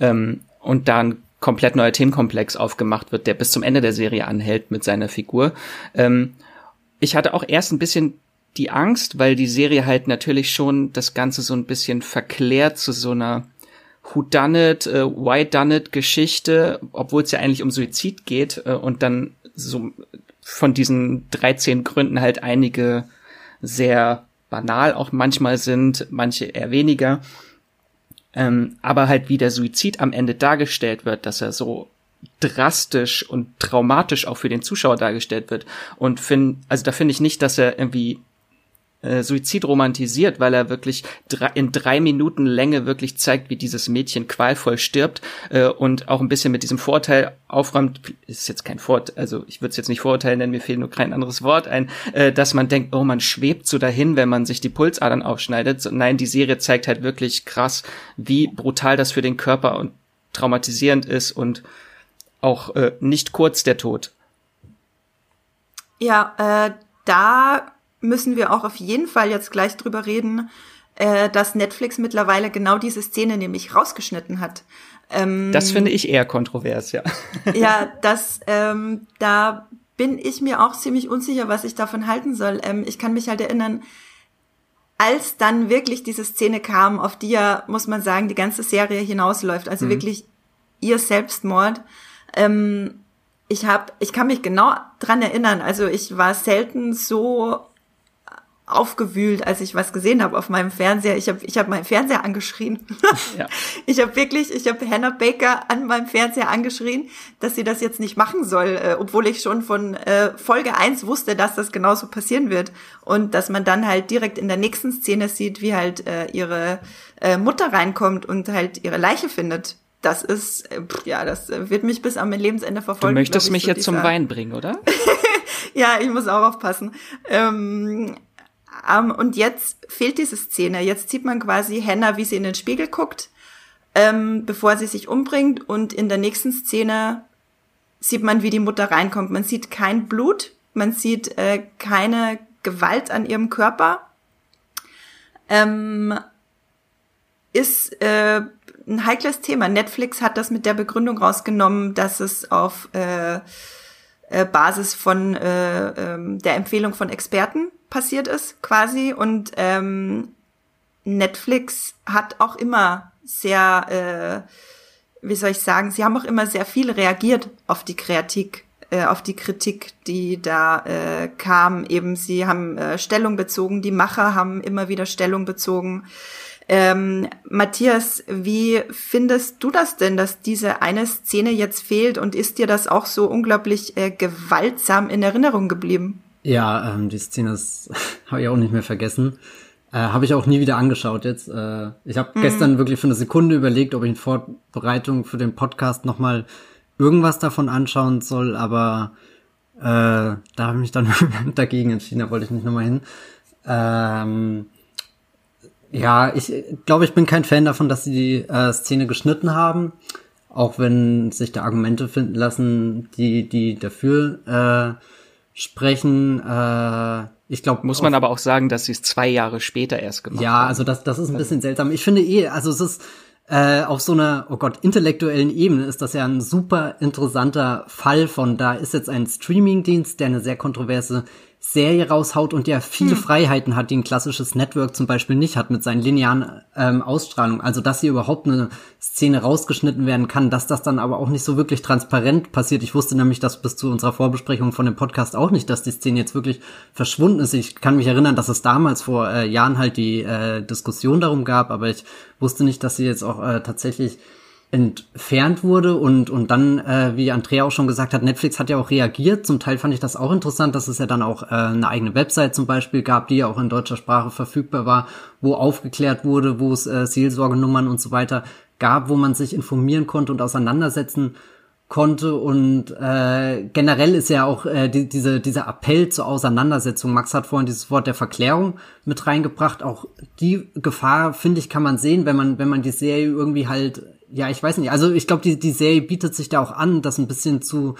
Ähm, und da ein komplett neuer Themenkomplex aufgemacht wird, der bis zum Ende der Serie anhält mit seiner Figur. Ähm, ich hatte auch erst ein bisschen die Angst, weil die Serie halt natürlich schon das Ganze so ein bisschen verklärt zu so einer Who Done It, äh, Why Done It Geschichte, obwohl es ja eigentlich um Suizid geht äh, und dann so von diesen 13 Gründen halt einige sehr banal auch manchmal sind, manche eher weniger. Ähm, aber halt wie der Suizid am Ende dargestellt wird, dass er so drastisch und traumatisch auch für den Zuschauer dargestellt wird. Und find, also da finde ich nicht, dass er irgendwie äh, Suizid romantisiert, weil er wirklich drei, in drei Minuten Länge wirklich zeigt, wie dieses Mädchen qualvoll stirbt äh, und auch ein bisschen mit diesem Vorteil aufräumt, ist jetzt kein Vorteil, also ich würde es jetzt nicht Vorurteil nennen, mir fehlt nur kein anderes Wort ein, äh, dass man denkt, oh, man schwebt so dahin, wenn man sich die Pulsadern aufschneidet. So, nein, die Serie zeigt halt wirklich krass, wie brutal das für den Körper und traumatisierend ist und auch äh, nicht kurz der Tod. Ja, äh, da müssen wir auch auf jeden Fall jetzt gleich drüber reden, äh, dass Netflix mittlerweile genau diese Szene nämlich rausgeschnitten hat. Ähm, das finde ich eher kontrovers, ja. [laughs] ja, [laughs] das, ähm, da bin ich mir auch ziemlich unsicher, was ich davon halten soll. Ähm, ich kann mich halt erinnern, als dann wirklich diese Szene kam, auf die ja, muss man sagen, die ganze Serie hinausläuft, also mhm. wirklich ihr Selbstmord. Ähm, ich habe, ich kann mich genau dran erinnern. Also ich war selten so aufgewühlt, als ich was gesehen habe auf meinem Fernseher. Ich habe ich hab meinen Fernseher angeschrien. [laughs] Ja. Ich habe wirklich, ich habe Hannah Baker an meinem Fernseher angeschrien, dass sie das jetzt nicht machen soll, äh, obwohl ich schon von äh, Folge eins wusste, dass das genauso passieren wird. Und dass man dann halt direkt in der nächsten Szene sieht, wie halt äh, ihre äh, Mutter reinkommt und halt ihre Leiche findet. Das ist, äh, ja, das äh, wird mich bis am Lebensende verfolgen. Du möchtest mich so jetzt zum Wein bringen, oder? [laughs] ja, ich muss auch aufpassen. Ähm, um, und jetzt fehlt diese Szene. Jetzt sieht man quasi Hannah, wie sie in den Spiegel guckt, ähm, bevor sie sich umbringt. Und in der nächsten Szene sieht man, wie die Mutter reinkommt. Man sieht kein Blut, man sieht äh, keine Gewalt an ihrem Körper. Ähm, ist äh, ein heikles Thema. Netflix hat das mit der Begründung rausgenommen, dass es auf äh, äh, Basis von äh, äh, der Empfehlung von Experten passiert ist, quasi. Und ähm, Netflix hat auch immer sehr, äh, wie soll ich sagen, sie haben auch immer sehr viel reagiert auf die Kritik, äh, auf die Kritik, die da äh, kam. Eben, sie haben äh, Stellung bezogen, die Macher haben immer wieder Stellung bezogen. Ähm, Matthias, wie findest du das denn, dass diese eine Szene jetzt fehlt und ist dir das auch so unglaublich äh, gewaltsam in Erinnerung geblieben? Ja, ähm, die Szene ist [laughs] habe ich auch nicht mehr vergessen. Äh, habe ich auch nie wieder angeschaut jetzt. Äh, ich habe mhm. gestern wirklich für eine Sekunde überlegt, ob ich in Vorbereitung für den Podcast nochmal irgendwas davon anschauen soll, aber äh, da habe ich mich dann [laughs] dagegen entschieden, da wollte ich nicht nochmal hin. Ähm, ja, ich glaube, ich bin kein Fan davon, dass sie die äh, Szene geschnitten haben, auch wenn sich da Argumente finden lassen, die die dafür äh, sprechen. Äh, ich glaube, muss man aber auch sagen, dass sie es zwei Jahre später erst gemacht haben. Ja, also das, das ist ein bisschen seltsam. Ich finde eh, also es ist äh, auf so einer, oh Gott, intellektuellen Ebene ist das ja ein super interessanter Fall von, da ist jetzt ein Streamingdienst, der eine sehr kontroverse Serie raushaut und ja viele hm. Freiheiten hat, die ein klassisches Network zum Beispiel nicht hat mit seinen linearen ähm, Ausstrahlungen. Also dass hier überhaupt eine Szene rausgeschnitten werden kann, dass das dann aber auch nicht so wirklich transparent passiert. Ich wusste nämlich, dass bis zu unserer Vorbesprechung von dem Podcast auch nicht, dass die Szene jetzt wirklich verschwunden ist. Ich kann mich erinnern, dass es damals vor äh, Jahren halt die äh, Diskussion darum gab, aber ich wusste nicht, dass sie jetzt auch äh, tatsächlich entfernt wurde und und dann äh, wie Andrea auch schon gesagt hat Netflix hat ja auch reagiert. Zum Teil fand ich das auch interessant dass es ja dann auch äh, eine eigene Website zum Beispiel gab die ja auch in deutscher Sprache verfügbar war wo aufgeklärt wurde wo es äh, Seelsorgenummern und so weiter gab wo man sich informieren konnte und auseinandersetzen konnte. Und äh, generell ist ja auch äh, die, diese dieser Appell zur Auseinandersetzung. Max hat vorhin dieses Wort der Verklärung mit reingebracht. Auch die Gefahr finde ich kann man sehen wenn man wenn man die Serie irgendwie halt ja, ich weiß nicht. Also ich glaube, die, die Serie bietet sich da auch an, das ein bisschen zu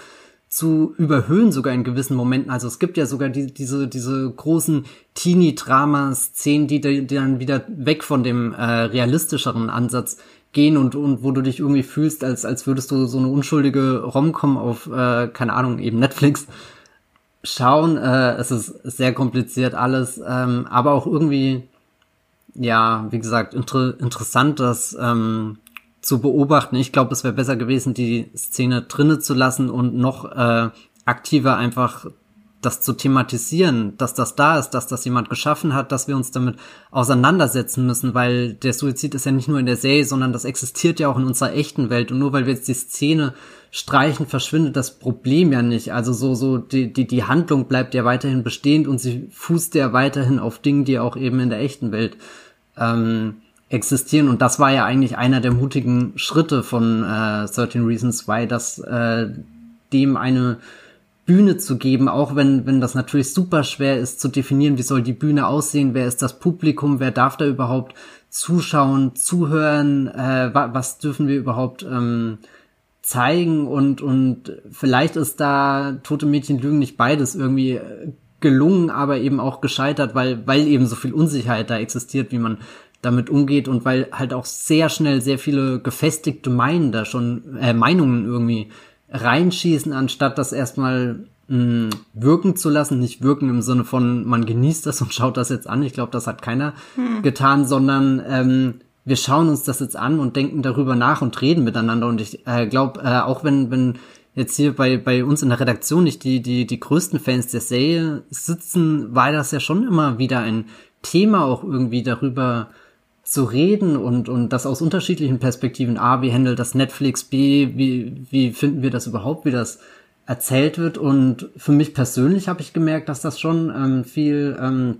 zu überhöhen sogar in gewissen Momenten. Also es gibt ja sogar die, diese diese großen Teenie-Drama-Szenen, die, die dann wieder weg von dem äh, realistischeren Ansatz gehen und und wo du dich irgendwie fühlst, als als würdest du so eine unschuldige Romcom auf äh, keine Ahnung eben Netflix schauen. Äh, es ist sehr kompliziert alles, ähm, aber auch irgendwie ja, wie gesagt, inter interessant, dass ähm, zu beobachten. Ich glaube, es wäre besser gewesen, die Szene drinne zu lassen und noch äh, aktiver einfach das zu thematisieren, dass das da ist, dass das jemand geschaffen hat, dass wir uns damit auseinandersetzen müssen, weil der Suizid ist ja nicht nur in der Serie, sondern das existiert ja auch in unserer echten Welt. Und nur weil wir jetzt die Szene streichen, verschwindet das Problem ja nicht. Also so, so, die, die, die Handlung bleibt ja weiterhin bestehend und sie fußt ja weiterhin auf Dingen, die auch eben in der echten Welt ähm, existieren. Und das war ja eigentlich einer der mutigen Schritte von äh, 13 Reasons Why, dass äh, dem eine Bühne zu geben, auch wenn, wenn das natürlich super schwer ist zu definieren, wie soll die Bühne aussehen, wer ist das Publikum, wer darf da überhaupt zuschauen, zuhören, äh, wa was dürfen wir überhaupt ähm, zeigen und, und vielleicht ist da Tote Mädchen lügen nicht beides irgendwie äh, gelungen, aber eben auch gescheitert, weil, weil eben so viel Unsicherheit da existiert, wie man damit umgeht und weil halt auch sehr schnell sehr viele gefestigte Meinungen da schon, äh, Meinungen irgendwie reinschießen, anstatt das erstmal mh, hm, wirken zu lassen, nicht wirken im Sinne von, man genießt das und schaut das jetzt an. Ich glaube, das hat keiner hm. getan, sondern ähm, wir schauen uns das jetzt an und denken darüber nach und reden miteinander. Und ich äh, glaube, äh, auch wenn, wenn jetzt hier bei, bei uns in der Redaktion nicht die, die, die größten Fans der Serie sitzen, war das ja schon immer wieder ein Thema, auch irgendwie darüber zu reden und, und das aus unterschiedlichen Perspektiven. A, wie handelt das Netflix? B, wie, wie finden wir das überhaupt, wie das erzählt wird? Und für mich persönlich habe ich gemerkt, dass das schon ähm, viel, ähm,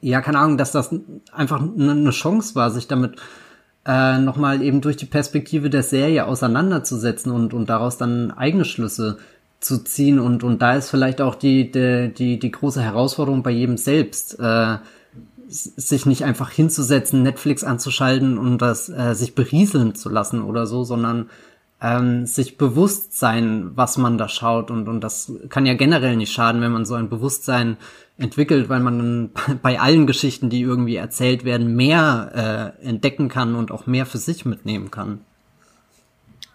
ja, keine Ahnung, dass das einfach eine Chance war, sich damit äh, nochmal eben durch die Perspektive der Serie auseinanderzusetzen und, und daraus dann eigene Schlüsse zu ziehen. Und, und da ist vielleicht auch die, die, die, die große Herausforderung bei jedem selbst, äh, sich nicht einfach hinzusetzen, Netflix anzuschalten und das äh, sich berieseln zu lassen oder so, sondern ähm, sich bewusst sein, was man da schaut und, und das kann ja generell nicht schaden, wenn man so ein Bewusstsein entwickelt, weil man dann [laughs] bei allen Geschichten, die irgendwie erzählt werden, mehr äh, entdecken kann und auch mehr für sich mitnehmen kann.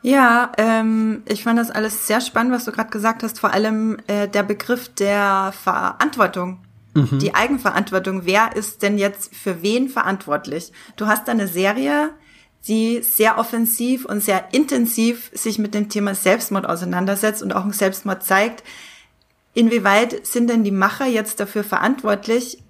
Ja, ähm, ich fand das alles sehr spannend, was du gerade gesagt hast, vor allem äh, der Begriff der Verantwortung. Mhm. Die Eigenverantwortung. Wer ist denn jetzt für wen verantwortlich? Du hast eine Serie, die sehr offensiv und sehr intensiv sich mit dem Thema Selbstmord auseinandersetzt und auch einen Selbstmord zeigt. Inwieweit sind denn die Macher jetzt dafür verantwortlich,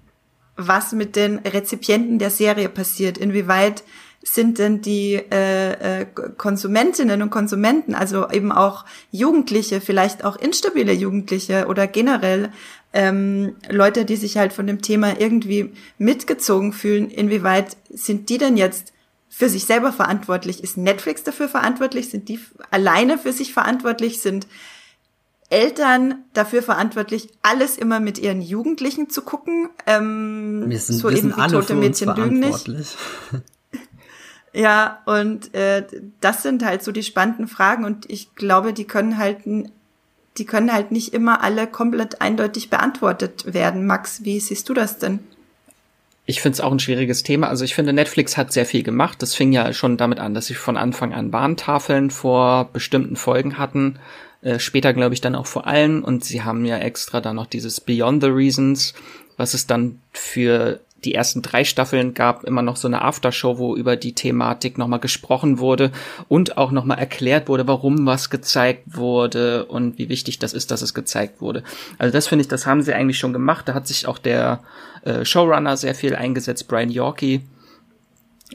was mit den Rezipienten der Serie passiert? Inwieweit sind denn die äh, äh, Konsumentinnen und Konsumenten, also eben auch Jugendliche, vielleicht auch instabile Jugendliche oder generell ähm, Leute, die sich halt von dem Thema irgendwie mitgezogen fühlen, inwieweit sind die denn jetzt für sich selber verantwortlich? Ist Netflix dafür verantwortlich? Sind die alleine für sich verantwortlich? Sind Eltern dafür verantwortlich, alles immer mit ihren Jugendlichen zu gucken. Ähm, wir sind, so wir eben wie tote Mädchen lügen nicht. [laughs] Ja, und äh, das sind halt so die spannenden Fragen und ich glaube, die können halt die können halt nicht immer alle komplett eindeutig beantwortet werden. Max, wie siehst du das denn? Ich finde es auch ein schwieriges Thema. Also ich finde, Netflix hat sehr viel gemacht. Das fing ja schon damit an, dass sie von Anfang an Warntafeln vor bestimmten Folgen hatten. Äh, später glaube ich dann auch vor allen. Und sie haben ja extra dann noch dieses Beyond the Reasons, was es dann für die ersten drei Staffeln gab immer noch so eine Aftershow, wo über die Thematik nochmal gesprochen wurde und auch nochmal erklärt wurde, warum was gezeigt wurde und wie wichtig das ist, dass es gezeigt wurde. Also das finde ich, das haben sie eigentlich schon gemacht. Da hat sich auch der äh, Showrunner sehr viel eingesetzt, Brian Yorkie.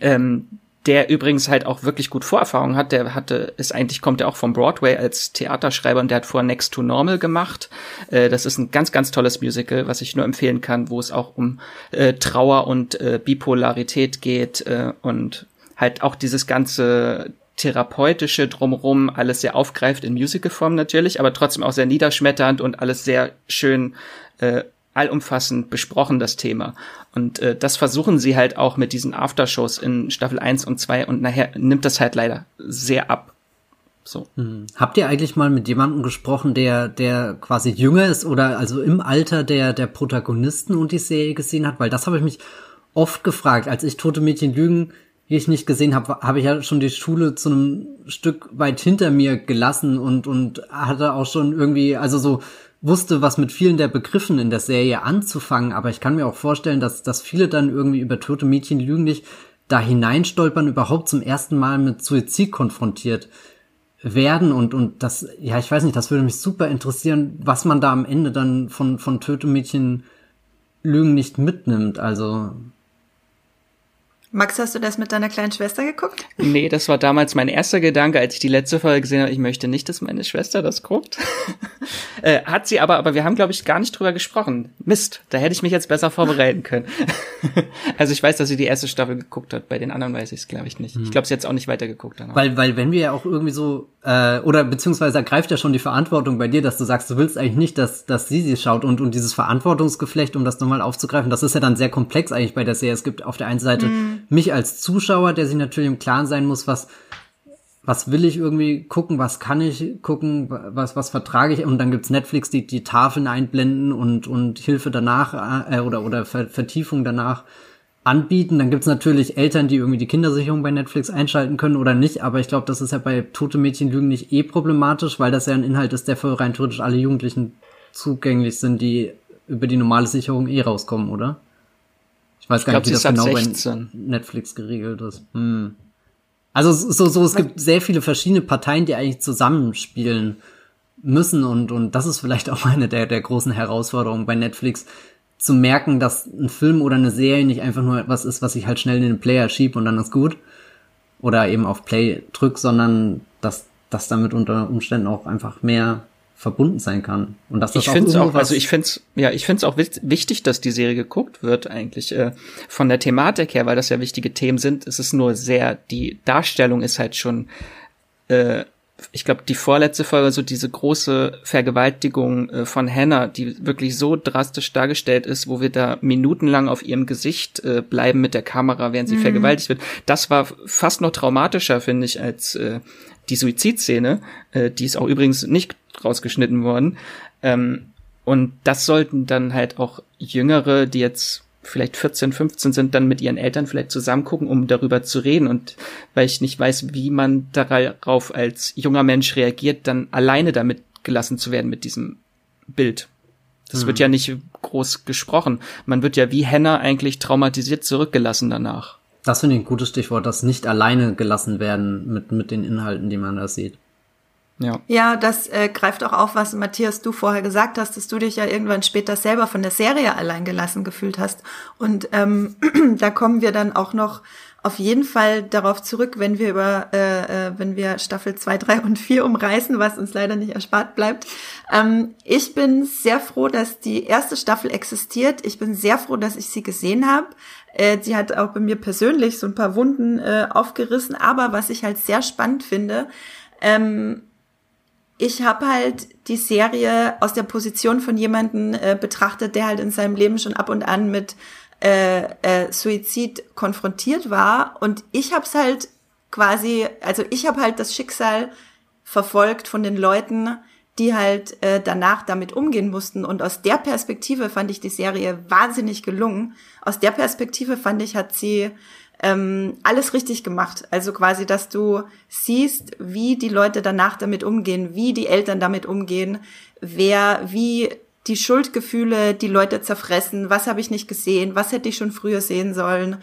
Ähm, der übrigens halt auch wirklich gut Vorerfahrung hat. Der hatte, ist eigentlich, kommt er auch vom Broadway als Theaterschreiber und der hat vor Next to Normal gemacht. Äh, das ist ein ganz, ganz tolles Musical, was ich nur empfehlen kann, wo es auch um äh, Trauer und äh, Bipolarität geht äh, und halt auch dieses ganze therapeutische drumherum alles sehr aufgreift in Musicalform natürlich, aber trotzdem auch sehr niederschmetternd und alles sehr schön äh, allumfassend besprochen, das Thema. Und äh, das versuchen sie halt auch mit diesen Aftershows in Staffel 1 und 2 und nachher nimmt das halt leider sehr ab. So. Hm. Habt ihr eigentlich mal mit jemandem gesprochen, der, der quasi jünger ist oder also im Alter der, der Protagonisten und die Serie gesehen hat? Weil das habe ich mich oft gefragt. Als ich Tote Mädchen lügen, wie ich nicht gesehen habe, habe ich ja schon die Schule zu einem Stück weit hinter mir gelassen und, und hatte auch schon irgendwie, also so wusste, was mit vielen der Begriffen in der Serie anzufangen, aber ich kann mir auch vorstellen, dass, dass viele dann irgendwie über tote Mädchen lügen nicht da hineinstolpern, überhaupt zum ersten Mal mit Suizid konfrontiert werden und, und das, ja, ich weiß nicht, das würde mich super interessieren, was man da am Ende dann von, von Tötemädchen Lügen nicht mitnimmt, also Max, hast du das mit deiner kleinen Schwester geguckt? Nee, das war damals mein erster Gedanke, als ich die letzte Folge gesehen habe. Ich möchte nicht, dass meine Schwester das guckt. [laughs] äh, hat sie aber, aber wir haben, glaube ich, gar nicht drüber gesprochen. Mist, da hätte ich mich jetzt besser vorbereiten können. [laughs] also ich weiß, dass sie die erste Staffel geguckt hat. Bei den anderen weiß ich es, glaube ich, nicht. Ich hm. glaube, sie hat auch nicht weitergeguckt. Danach. Weil, weil wenn wir ja auch irgendwie so, äh, oder beziehungsweise ergreift ja schon die Verantwortung bei dir, dass du sagst, du willst eigentlich nicht, dass, dass sie sie schaut und, und dieses Verantwortungsgeflecht, um das nochmal aufzugreifen, das ist ja dann sehr komplex eigentlich bei der Serie. Es gibt auf der einen Seite mm mich als Zuschauer, der sich natürlich im Klaren sein muss, was was will ich irgendwie gucken, was kann ich gucken, was was vertrage ich? Und dann gibt's Netflix, die die Tafeln einblenden und und Hilfe danach äh, oder oder Ver Vertiefung danach anbieten. Dann gibt's natürlich Eltern, die irgendwie die Kindersicherung bei Netflix einschalten können oder nicht, aber ich glaube, das ist ja bei Tote Mädchen Lügen nicht eh problematisch, weil das ja ein Inhalt ist, der für rein theoretisch alle Jugendlichen zugänglich sind, die über die normale Sicherung eh rauskommen, oder? Ich weiß ich gar glaub, nicht, wie das genau 16. bei Netflix geregelt ist. Hm. Also so, so, es gibt sehr viele verschiedene Parteien, die eigentlich zusammenspielen müssen und, und das ist vielleicht auch eine der, der großen Herausforderungen bei Netflix, zu merken, dass ein Film oder eine Serie nicht einfach nur etwas ist, was ich halt schnell in den Player schieb und dann ist gut. Oder eben auf Play drück, sondern dass das damit unter Umständen auch einfach mehr verbunden sein kann. Und dass das ich finde auch, also ich finde es, ja, ich finde es auch wichtig, dass die Serie geguckt wird eigentlich äh, von der Thematik her, weil das ja wichtige Themen sind. Es ist nur sehr, die Darstellung ist halt schon äh, ich glaube, die vorletzte Folge, so diese große Vergewaltigung äh, von Hannah, die wirklich so drastisch dargestellt ist, wo wir da minutenlang auf ihrem Gesicht äh, bleiben mit der Kamera, während sie mhm. vergewaltigt wird. Das war fast noch traumatischer, finde ich, als äh, die Suizidszene. Äh, die ist auch übrigens nicht rausgeschnitten worden. Ähm, und das sollten dann halt auch Jüngere, die jetzt vielleicht 14, 15 sind, dann mit ihren Eltern vielleicht zusammen gucken, um darüber zu reden. Und weil ich nicht weiß, wie man darauf als junger Mensch reagiert, dann alleine damit gelassen zu werden mit diesem Bild. Das hm. wird ja nicht groß gesprochen. Man wird ja wie Henna eigentlich traumatisiert zurückgelassen danach. Das finde ich ein gutes Stichwort, dass nicht alleine gelassen werden mit, mit den Inhalten, die man da sieht. Ja, ja das äh, greift auch auf, was Matthias du vorher gesagt hast, dass du dich ja irgendwann später selber von der Serie allein gelassen gefühlt hast. Und ähm, [clears throat] da kommen wir dann auch noch auf jeden Fall darauf zurück, wenn wir über, äh, äh, wenn wir Staffel 2, 3 und 4 umreißen, was uns leider nicht erspart bleibt. Ähm, ich bin sehr froh, dass die erste Staffel existiert. Ich bin sehr froh, dass ich sie gesehen habe. Äh, sie hat auch bei mir persönlich so ein paar Wunden äh, aufgerissen. Aber was ich halt sehr spannend finde, ähm, ich habe halt die Serie aus der Position von jemanden äh, betrachtet, der halt in seinem Leben schon ab und an mit äh, äh, Suizid konfrontiert war. Und ich habe es halt quasi, also ich habe halt das Schicksal verfolgt von den Leuten, die halt äh, danach damit umgehen mussten. Und aus der Perspektive fand ich die Serie wahnsinnig gelungen. Aus der Perspektive fand ich, hat sie ähm, alles richtig gemacht. Also quasi, dass du siehst, wie die Leute danach damit umgehen, wie die Eltern damit umgehen, wer, wie die Schuldgefühle die Leute zerfressen, was habe ich nicht gesehen, was hätte ich schon früher sehen sollen,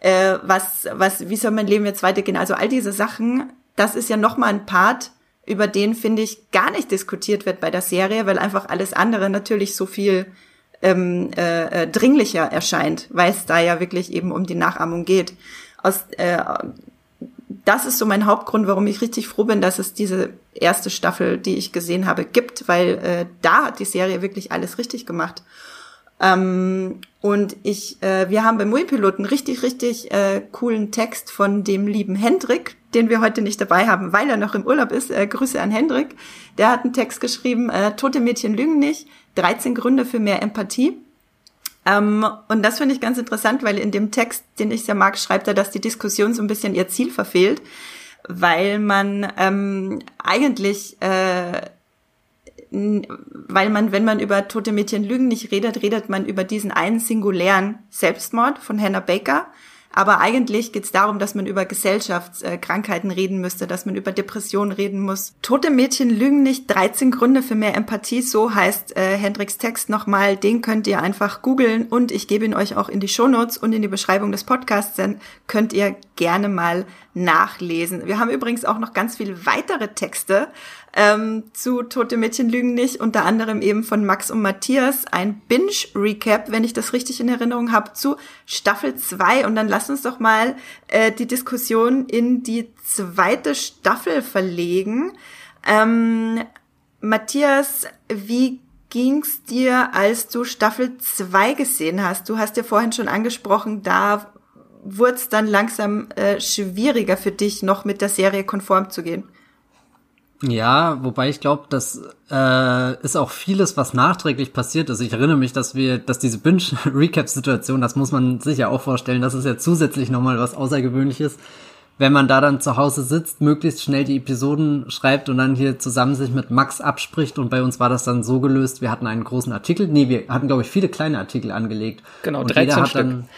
äh, was, was, wie soll mein Leben jetzt weitergehen? Also all diese Sachen, das ist ja nochmal ein Part, über den, finde ich, gar nicht diskutiert wird bei der Serie, weil einfach alles andere natürlich so viel ähm, äh, äh, dringlicher erscheint, weil es da ja wirklich eben um die Nachahmung geht. Aus, äh, das ist so mein Hauptgrund, warum ich richtig froh bin, dass es diese erste Staffel, die ich gesehen habe, gibt, weil äh, da hat die Serie wirklich alles richtig gemacht. Ähm, und ich, äh, wir haben beim Muipiloten richtig, richtig äh, coolen Text von dem lieben Hendrik, den wir heute nicht dabei haben, weil er noch im Urlaub ist. Äh, Grüße an Hendrik. Der hat einen Text geschrieben, äh, Tote Mädchen lügen nicht, 13 Gründe für mehr Empathie. Ähm, und das finde ich ganz interessant, weil in dem Text, den ich sehr mag, schreibt er, dass die Diskussion so ein bisschen ihr Ziel verfehlt, weil man ähm, eigentlich äh, weil man, wenn man über tote Mädchen Lügen nicht redet, redet man über diesen einen singulären Selbstmord von Hannah Baker. Aber eigentlich geht es darum, dass man über Gesellschaftskrankheiten reden müsste, dass man über Depressionen reden muss. Tote Mädchen lügen nicht. 13 Gründe für mehr Empathie. So heißt äh, Hendricks Text nochmal. Den könnt ihr einfach googeln und ich gebe ihn euch auch in die Shownotes und in die Beschreibung des Podcasts. Dann könnt ihr gerne mal nachlesen. Wir haben übrigens auch noch ganz viele weitere Texte ähm, zu Tote Mädchen lügen nicht, unter anderem eben von Max und Matthias ein Binge-Recap, wenn ich das richtig in Erinnerung habe, zu Staffel 2. Und dann lass uns doch mal äh, die Diskussion in die zweite Staffel verlegen. Ähm, Matthias, wie ging's dir, als du Staffel 2 gesehen hast? Du hast ja vorhin schon angesprochen, da wurde es dann langsam äh, schwieriger für dich, noch mit der Serie konform zu gehen. Ja, wobei ich glaube, das äh, ist auch vieles, was nachträglich passiert ist. Ich erinnere mich, dass wir, dass diese Binge-Recap-Situation, das muss man sich ja auch vorstellen, das ist ja zusätzlich nochmal was Außergewöhnliches, wenn man da dann zu Hause sitzt, möglichst schnell die Episoden schreibt und dann hier zusammen sich mit Max abspricht. Und bei uns war das dann so gelöst, wir hatten einen großen Artikel, nee, wir hatten, glaube ich, viele kleine Artikel angelegt. Genau, und 13 jeder hat Stück. dann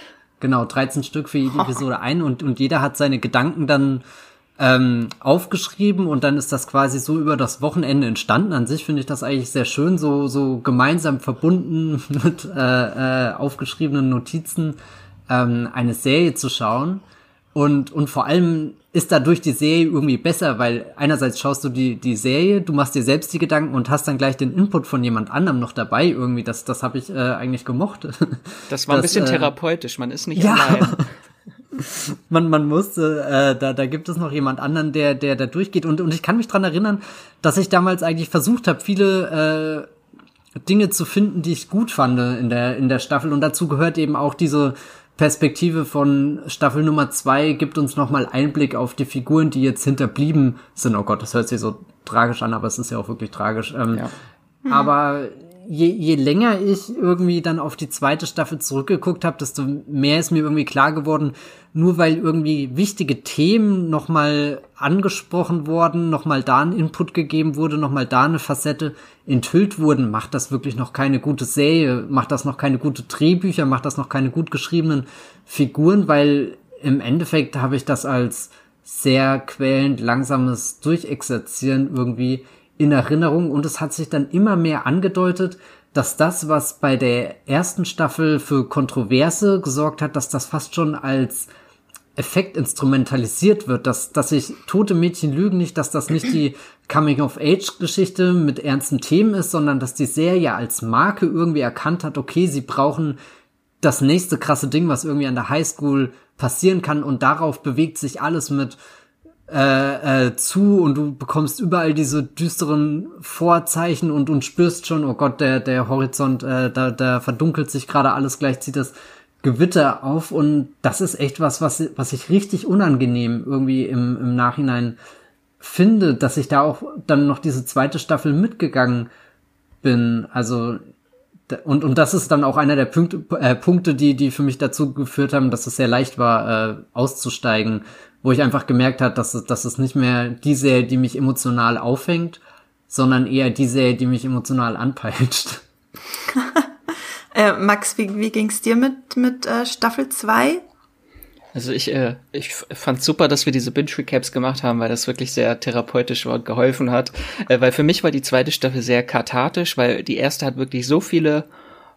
Genau, 13 Stück für jede [laughs] Episode ein und, und jeder hat seine Gedanken dann ähm, aufgeschrieben und dann ist das quasi so über das Wochenende entstanden. An sich finde ich das eigentlich sehr schön, so, so gemeinsam verbunden [laughs] mit äh, äh, aufgeschriebenen Notizen ähm, eine Serie zu schauen. Und, und vor allem ist dadurch die Serie irgendwie besser, weil einerseits schaust du die, die Serie, du machst dir selbst die Gedanken und hast dann gleich den Input von jemand anderem noch dabei irgendwie. Das, das habe ich äh, eigentlich gemocht. Das war ein bisschen äh, therapeutisch, man ist nicht ja. allein. [laughs] [laughs] man, man musste, äh, da, da gibt es noch jemand anderen, der, der da durchgeht. Und, und ich kann mich dran erinnern, dass ich damals eigentlich versucht habe, viele äh, Dinge zu finden, die ich gut fand in der, in der Staffel. Und dazu gehört eben auch diese Perspektive von Staffel Nummer zwei gibt uns nochmal Einblick auf die Figuren, die jetzt hinterblieben sind. Oh Gott, das hört sich so tragisch an, aber es ist ja auch wirklich tragisch. Ähm, ja. Aber je, je länger ich irgendwie dann auf die zweite Staffel zurückgeguckt habe, desto mehr ist mir irgendwie klar geworden, nur weil irgendwie wichtige Themen nochmal angesprochen wurden, nochmal da ein Input gegeben wurde, nochmal da eine Facette enthüllt wurden, macht das wirklich noch keine gute Serie, macht das noch keine gute Drehbücher, macht das noch keine gut geschriebenen Figuren, weil im Endeffekt habe ich das als sehr quälend langsames Durchexerzieren irgendwie in Erinnerung und es hat sich dann immer mehr angedeutet, dass das, was bei der ersten Staffel für Kontroverse gesorgt hat, dass das fast schon als Effekt instrumentalisiert wird, dass, dass sich tote Mädchen lügen nicht, dass das nicht die Coming-of-Age-Geschichte mit ernsten Themen ist, sondern dass die Serie als Marke irgendwie erkannt hat, okay, sie brauchen das nächste krasse Ding, was irgendwie an der Highschool passieren kann und darauf bewegt sich alles mit äh, äh, zu und du bekommst überall diese düsteren Vorzeichen und und spürst schon, oh Gott, der der Horizont, äh, da da verdunkelt sich gerade alles, gleich zieht das Gewitter auf und das ist echt was, was was ich richtig unangenehm irgendwie im im Nachhinein finde, dass ich da auch dann noch diese zweite Staffel mitgegangen bin. Also und, und das ist dann auch einer der Punkte, äh, Punkte, die, die für mich dazu geführt haben, dass es sehr leicht war, äh, auszusteigen, wo ich einfach gemerkt habe, dass es, dass es nicht mehr die Serie, die mich emotional aufhängt, sondern eher die Serie, die mich emotional anpeitscht. [laughs] äh, Max, wie, wie ging's dir mit, mit äh, Staffel 2? Also ich, äh, ich fand super, dass wir diese Binge-Recaps gemacht haben, weil das wirklich sehr therapeutisch war und geholfen hat. Äh, weil für mich war die zweite Staffel sehr kathartisch, weil die erste hat wirklich so viele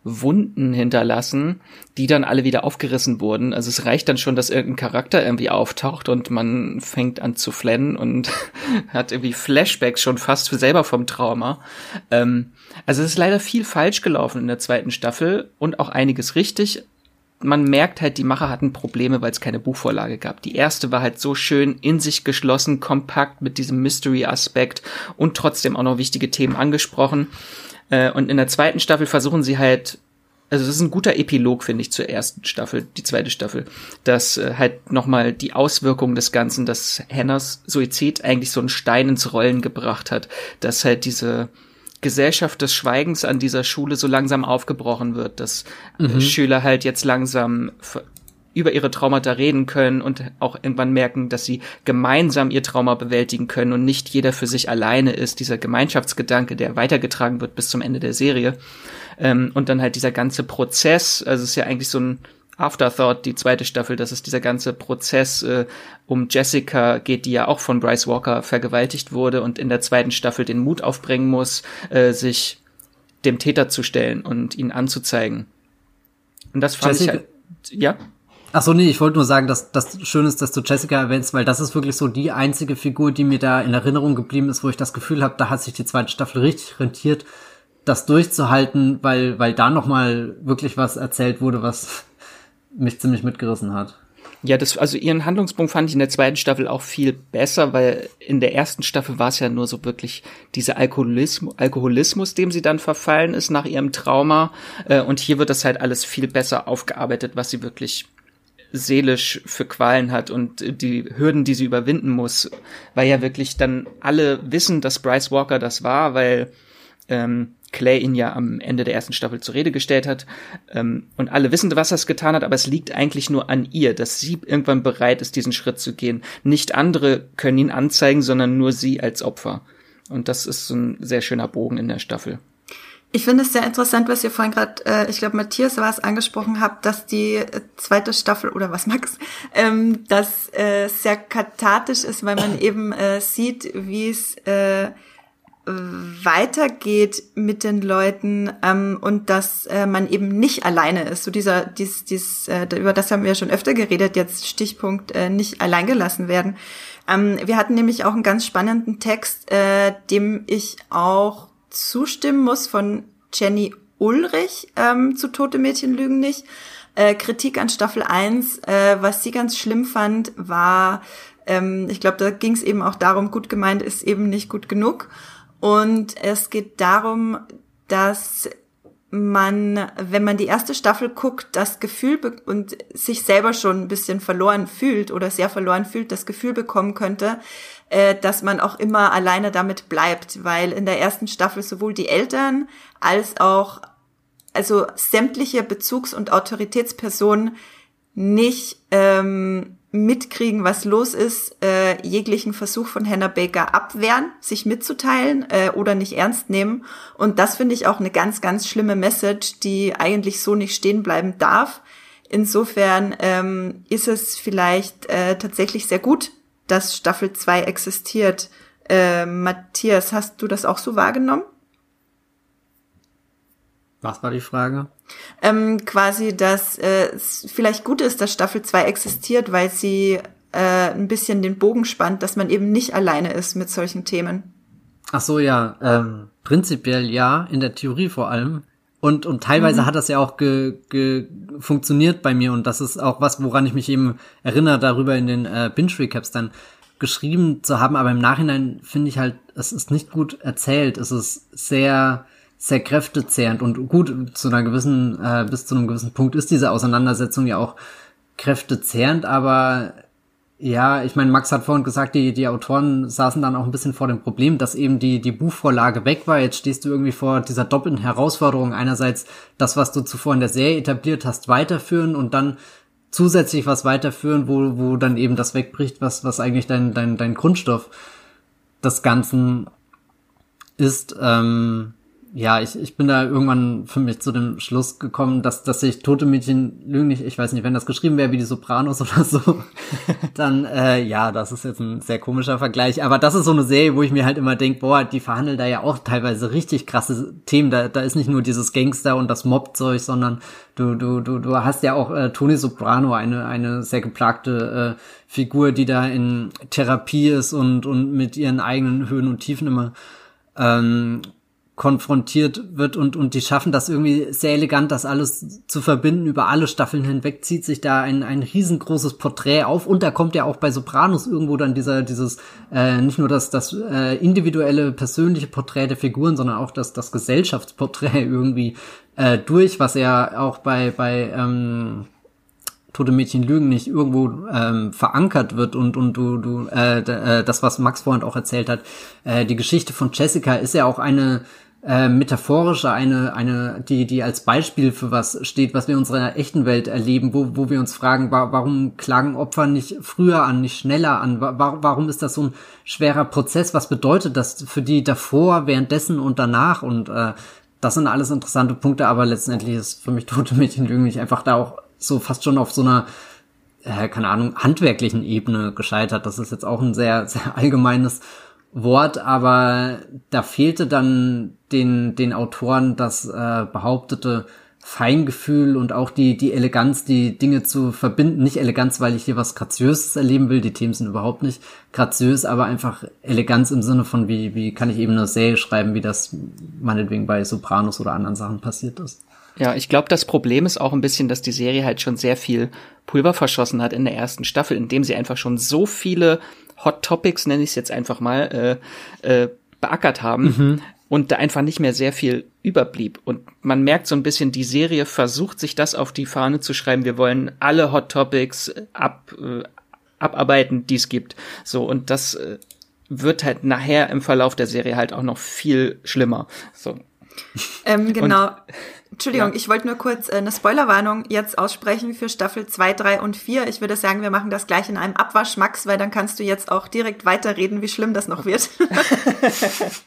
Wunden hinterlassen, die dann alle wieder aufgerissen wurden. Also es reicht dann schon, dass irgendein Charakter irgendwie auftaucht und man fängt an zu flennen und [laughs] hat irgendwie Flashbacks schon fast selber vom Trauma. Ähm, also es ist leider viel falsch gelaufen in der zweiten Staffel und auch einiges richtig man merkt halt, die Macher hatten Probleme, weil es keine Buchvorlage gab. Die erste war halt so schön in sich geschlossen, kompakt mit diesem Mystery-Aspekt und trotzdem auch noch wichtige Themen angesprochen. Äh, und in der zweiten Staffel versuchen sie halt, also das ist ein guter Epilog, finde ich, zur ersten Staffel, die zweite Staffel, dass äh, halt nochmal die Auswirkungen des Ganzen, dass Hannahs Suizid eigentlich so einen Stein ins Rollen gebracht hat, dass halt diese Gesellschaft des Schweigens an dieser Schule so langsam aufgebrochen wird, dass mhm. Schüler halt jetzt langsam über ihre Traumata reden können und auch irgendwann merken, dass sie gemeinsam ihr Trauma bewältigen können und nicht jeder für sich alleine ist. Dieser Gemeinschaftsgedanke, der weitergetragen wird bis zum Ende der Serie. Ähm, und dann halt dieser ganze Prozess, also es ist ja eigentlich so ein Afterthought, die zweite Staffel, dass es dieser ganze Prozess äh, um Jessica geht, die ja auch von Bryce Walker vergewaltigt wurde und in der zweiten Staffel den Mut aufbringen muss, äh, sich dem Täter zu stellen und ihn anzuzeigen. Und das fand Jessica, ich halt, ja. Ach so, nee, ich wollte nur sagen, dass das schön ist, dass du Jessica erwähnst, weil das ist wirklich so die einzige Figur, die mir da in Erinnerung geblieben ist, wo ich das Gefühl habe, da hat sich die zweite Staffel richtig rentiert, das durchzuhalten, weil weil da noch mal wirklich was erzählt wurde, was [laughs] mich ziemlich mitgerissen hat. Ja, das, also ihren Handlungspunkt fand ich in der zweiten Staffel auch viel besser, weil in der ersten Staffel war es ja nur so wirklich dieser Alkoholismus, Alkoholismus, dem sie dann verfallen ist nach ihrem Trauma. Äh, und hier wird das halt alles viel besser aufgearbeitet, was sie wirklich seelisch für Qualen hat und die Hürden, die sie überwinden muss, weil ja wirklich dann alle wissen, dass Bryce Walker das war, weil ähm, Clay ihn ja am Ende der ersten Staffel zur Rede gestellt hat. Ähm, und alle wissen, was er getan hat, aber es liegt eigentlich nur an ihr, dass sie irgendwann bereit ist, diesen Schritt zu gehen. Nicht andere können ihn anzeigen, sondern nur sie als Opfer. Und das ist so ein sehr schöner Bogen in der Staffel. Ich finde es sehr interessant, was ihr vorhin gerade, äh, ich glaube, Matthias war es angesprochen habt, dass die äh, zweite Staffel oder was Max, ähm, dass äh, sehr kathartisch ist, weil man [laughs] eben äh, sieht, wie es äh, weitergeht mit den Leuten ähm, und dass äh, man eben nicht alleine ist. So dieser, dies, dies, äh, über das haben wir ja schon öfter geredet. Jetzt Stichpunkt äh, nicht alleingelassen werden. Ähm, wir hatten nämlich auch einen ganz spannenden Text, äh, dem ich auch zustimmen muss von Jenny Ulrich ähm, zu Tote Mädchen lügen nicht. Äh, Kritik an Staffel 1, äh, was sie ganz schlimm fand, war, ähm, ich glaube, da ging es eben auch darum, gut gemeint ist eben nicht gut genug. Und es geht darum, dass man, wenn man die erste Staffel guckt, das Gefühl und sich selber schon ein bisschen verloren fühlt oder sehr verloren fühlt, das Gefühl bekommen könnte, äh, dass man auch immer alleine damit bleibt, weil in der ersten Staffel sowohl die Eltern als auch also sämtliche Bezugs- und Autoritätspersonen nicht ähm, mitkriegen, was los ist, äh, jeglichen Versuch von Hannah Baker abwehren, sich mitzuteilen äh, oder nicht ernst nehmen. Und das finde ich auch eine ganz, ganz schlimme Message, die eigentlich so nicht stehen bleiben darf. Insofern ähm, ist es vielleicht äh, tatsächlich sehr gut, dass Staffel 2 existiert. Äh, Matthias, hast du das auch so wahrgenommen? Was war die Frage? Ähm, quasi, dass äh, es vielleicht gut ist, dass Staffel 2 existiert, weil sie äh, ein bisschen den Bogen spannt, dass man eben nicht alleine ist mit solchen Themen. Ach so, ja. Ähm, prinzipiell ja, in der Theorie vor allem. Und, und teilweise mhm. hat das ja auch ge, ge, funktioniert bei mir. Und das ist auch was, woran ich mich eben erinnere, darüber in den äh, Binge-Recaps dann geschrieben zu haben, aber im Nachhinein finde ich halt, es ist nicht gut erzählt, es ist sehr, sehr kräftezehrend. Und gut, zu einer gewissen, äh, bis zu einem gewissen Punkt ist diese Auseinandersetzung ja auch kräftezehrend, aber ja, ich meine, Max hat vorhin gesagt, die, die Autoren saßen dann auch ein bisschen vor dem Problem, dass eben die, die Buchvorlage weg war. Jetzt stehst du irgendwie vor dieser doppelten Herausforderung. Einerseits das, was du zuvor in der Serie etabliert hast, weiterführen und dann zusätzlich was weiterführen, wo, wo dann eben das wegbricht, was, was eigentlich dein, dein, dein Grundstoff des Ganzen ist. Ähm, ja, ich, ich bin da irgendwann für mich zu dem Schluss gekommen, dass, dass sich tote Mädchen lügen nicht, ich weiß nicht, wenn das geschrieben wäre wie die Sopranos [laughs] oder so, dann, äh, ja, das ist jetzt ein sehr komischer Vergleich. Aber das ist so eine Serie, wo ich mir halt immer denke, boah, die verhandeln da ja auch teilweise richtig krasse Themen. Da, da ist nicht nur dieses Gangster und das Mob-Zeug, sondern du, du, du, du hast ja auch äh, Tony Soprano, eine, eine sehr geplagte äh, Figur, die da in Therapie ist und, und mit ihren eigenen Höhen und Tiefen immer ähm, konfrontiert wird und, und die schaffen das irgendwie sehr elegant, das alles zu verbinden. Über alle Staffeln hinweg zieht sich da ein, ein riesengroßes Porträt auf und da kommt ja auch bei Sopranos irgendwo dann dieser, dieses, äh, nicht nur das, das äh, individuelle, persönliche Porträt der Figuren, sondern auch das, das Gesellschaftsporträt [laughs] irgendwie äh, durch, was ja auch bei, bei, ähm, Tote Mädchen lügen nicht irgendwo ähm, verankert wird und und du du äh, äh, das was Max vorhin auch erzählt hat äh, die Geschichte von Jessica ist ja auch eine äh, metaphorische, eine, eine, die, die als Beispiel für was steht, was wir in unserer echten Welt erleben, wo, wo wir uns fragen, wa warum klagen Opfer nicht früher an, nicht schneller an? Wa warum ist das so ein schwerer Prozess? Was bedeutet das für die davor, währenddessen und danach? Und äh, das sind alles interessante Punkte, aber letztendlich ist für mich Tote Mädchen irgendwie einfach da auch so fast schon auf so einer äh, keine Ahnung, handwerklichen Ebene gescheitert. Das ist jetzt auch ein sehr, sehr allgemeines Wort, aber da fehlte dann den, den Autoren das äh, behauptete Feingefühl und auch die, die Eleganz, die Dinge zu verbinden. Nicht Eleganz, weil ich hier was Graziöses erleben will. Die Themen sind überhaupt nicht graziös, aber einfach Eleganz im Sinne von, wie, wie kann ich eben eine Serie schreiben, wie das meinetwegen bei Sopranos oder anderen Sachen passiert ist. Ja, ich glaube, das Problem ist auch ein bisschen, dass die Serie halt schon sehr viel Pulver verschossen hat in der ersten Staffel, indem sie einfach schon so viele Hot Topics, nenne ich es jetzt einfach mal, äh, äh, beackert haben. Mhm. Und da einfach nicht mehr sehr viel überblieb. Und man merkt so ein bisschen, die Serie versucht sich das auf die Fahne zu schreiben. Wir wollen alle Hot Topics ab, äh, abarbeiten, die es gibt. So, und das äh, wird halt nachher im Verlauf der Serie halt auch noch viel schlimmer. So. [laughs] Ähm, genau. Und Entschuldigung, ja. ich wollte nur kurz äh, eine Spoilerwarnung jetzt aussprechen für Staffel 2, 3 und 4. Ich würde sagen, wir machen das gleich in einem Abwasch, Max, weil dann kannst du jetzt auch direkt weiterreden, wie schlimm das noch wird. [laughs]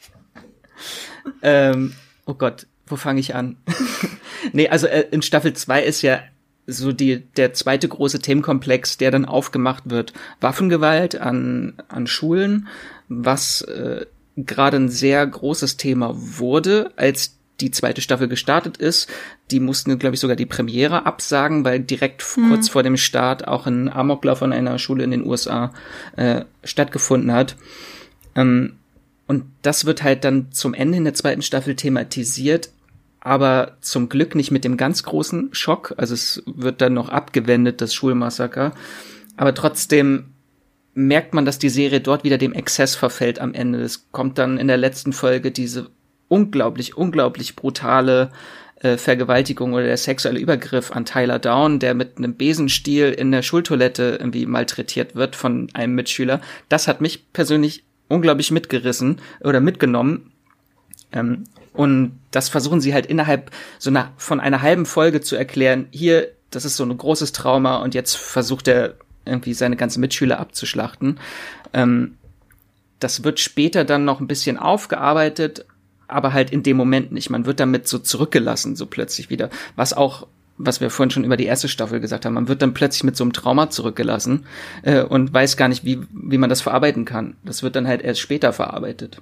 ähm, oh Gott, wo fange ich an? [laughs] nee, also äh, in Staffel 2 ist ja so die, der zweite große Themenkomplex, der dann aufgemacht wird. Waffengewalt an, an Schulen, was äh, gerade ein sehr großes Thema wurde, als die zweite Staffel gestartet ist. Die mussten, glaube ich, sogar die Premiere absagen, weil direkt mhm. kurz vor dem Start auch ein Amoklauf an einer Schule in den USA äh, stattgefunden hat. Ähm, und das wird halt dann zum Ende in der zweiten Staffel thematisiert, aber zum Glück nicht mit dem ganz großen Schock. Also es wird dann noch abgewendet, das Schulmassaker. Aber trotzdem merkt man, dass die Serie dort wieder dem Exzess verfällt am Ende. Es kommt dann in der letzten Folge diese unglaublich, unglaublich brutale äh, Vergewaltigung oder der sexuelle Übergriff an Tyler Down, der mit einem Besenstiel in der Schultoilette irgendwie malträtiert wird von einem Mitschüler. Das hat mich persönlich unglaublich mitgerissen oder mitgenommen. Ähm, und das versuchen sie halt innerhalb so einer, von einer halben Folge zu erklären. Hier, das ist so ein großes Trauma und jetzt versucht er irgendwie seine ganzen Mitschüler abzuschlachten. Ähm, das wird später dann noch ein bisschen aufgearbeitet, aber halt in dem Moment nicht. Man wird damit so zurückgelassen, so plötzlich wieder. Was auch, was wir vorhin schon über die erste Staffel gesagt haben, man wird dann plötzlich mit so einem Trauma zurückgelassen äh, und weiß gar nicht, wie, wie man das verarbeiten kann. Das wird dann halt erst später verarbeitet.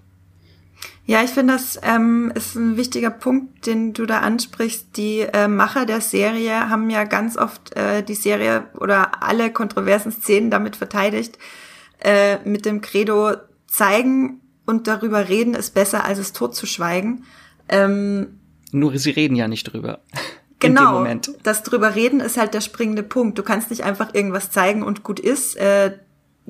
Ja, ich finde, das ähm, ist ein wichtiger Punkt, den du da ansprichst. Die äh, Macher der Serie haben ja ganz oft äh, die Serie oder alle kontroversen Szenen damit verteidigt, äh, mit dem Credo zeigen und darüber reden ist besser, als es totzuschweigen. Ähm, Nur sie reden ja nicht drüber. [laughs] Genau, das drüber reden ist halt der springende Punkt. Du kannst nicht einfach irgendwas zeigen und gut ist. Äh,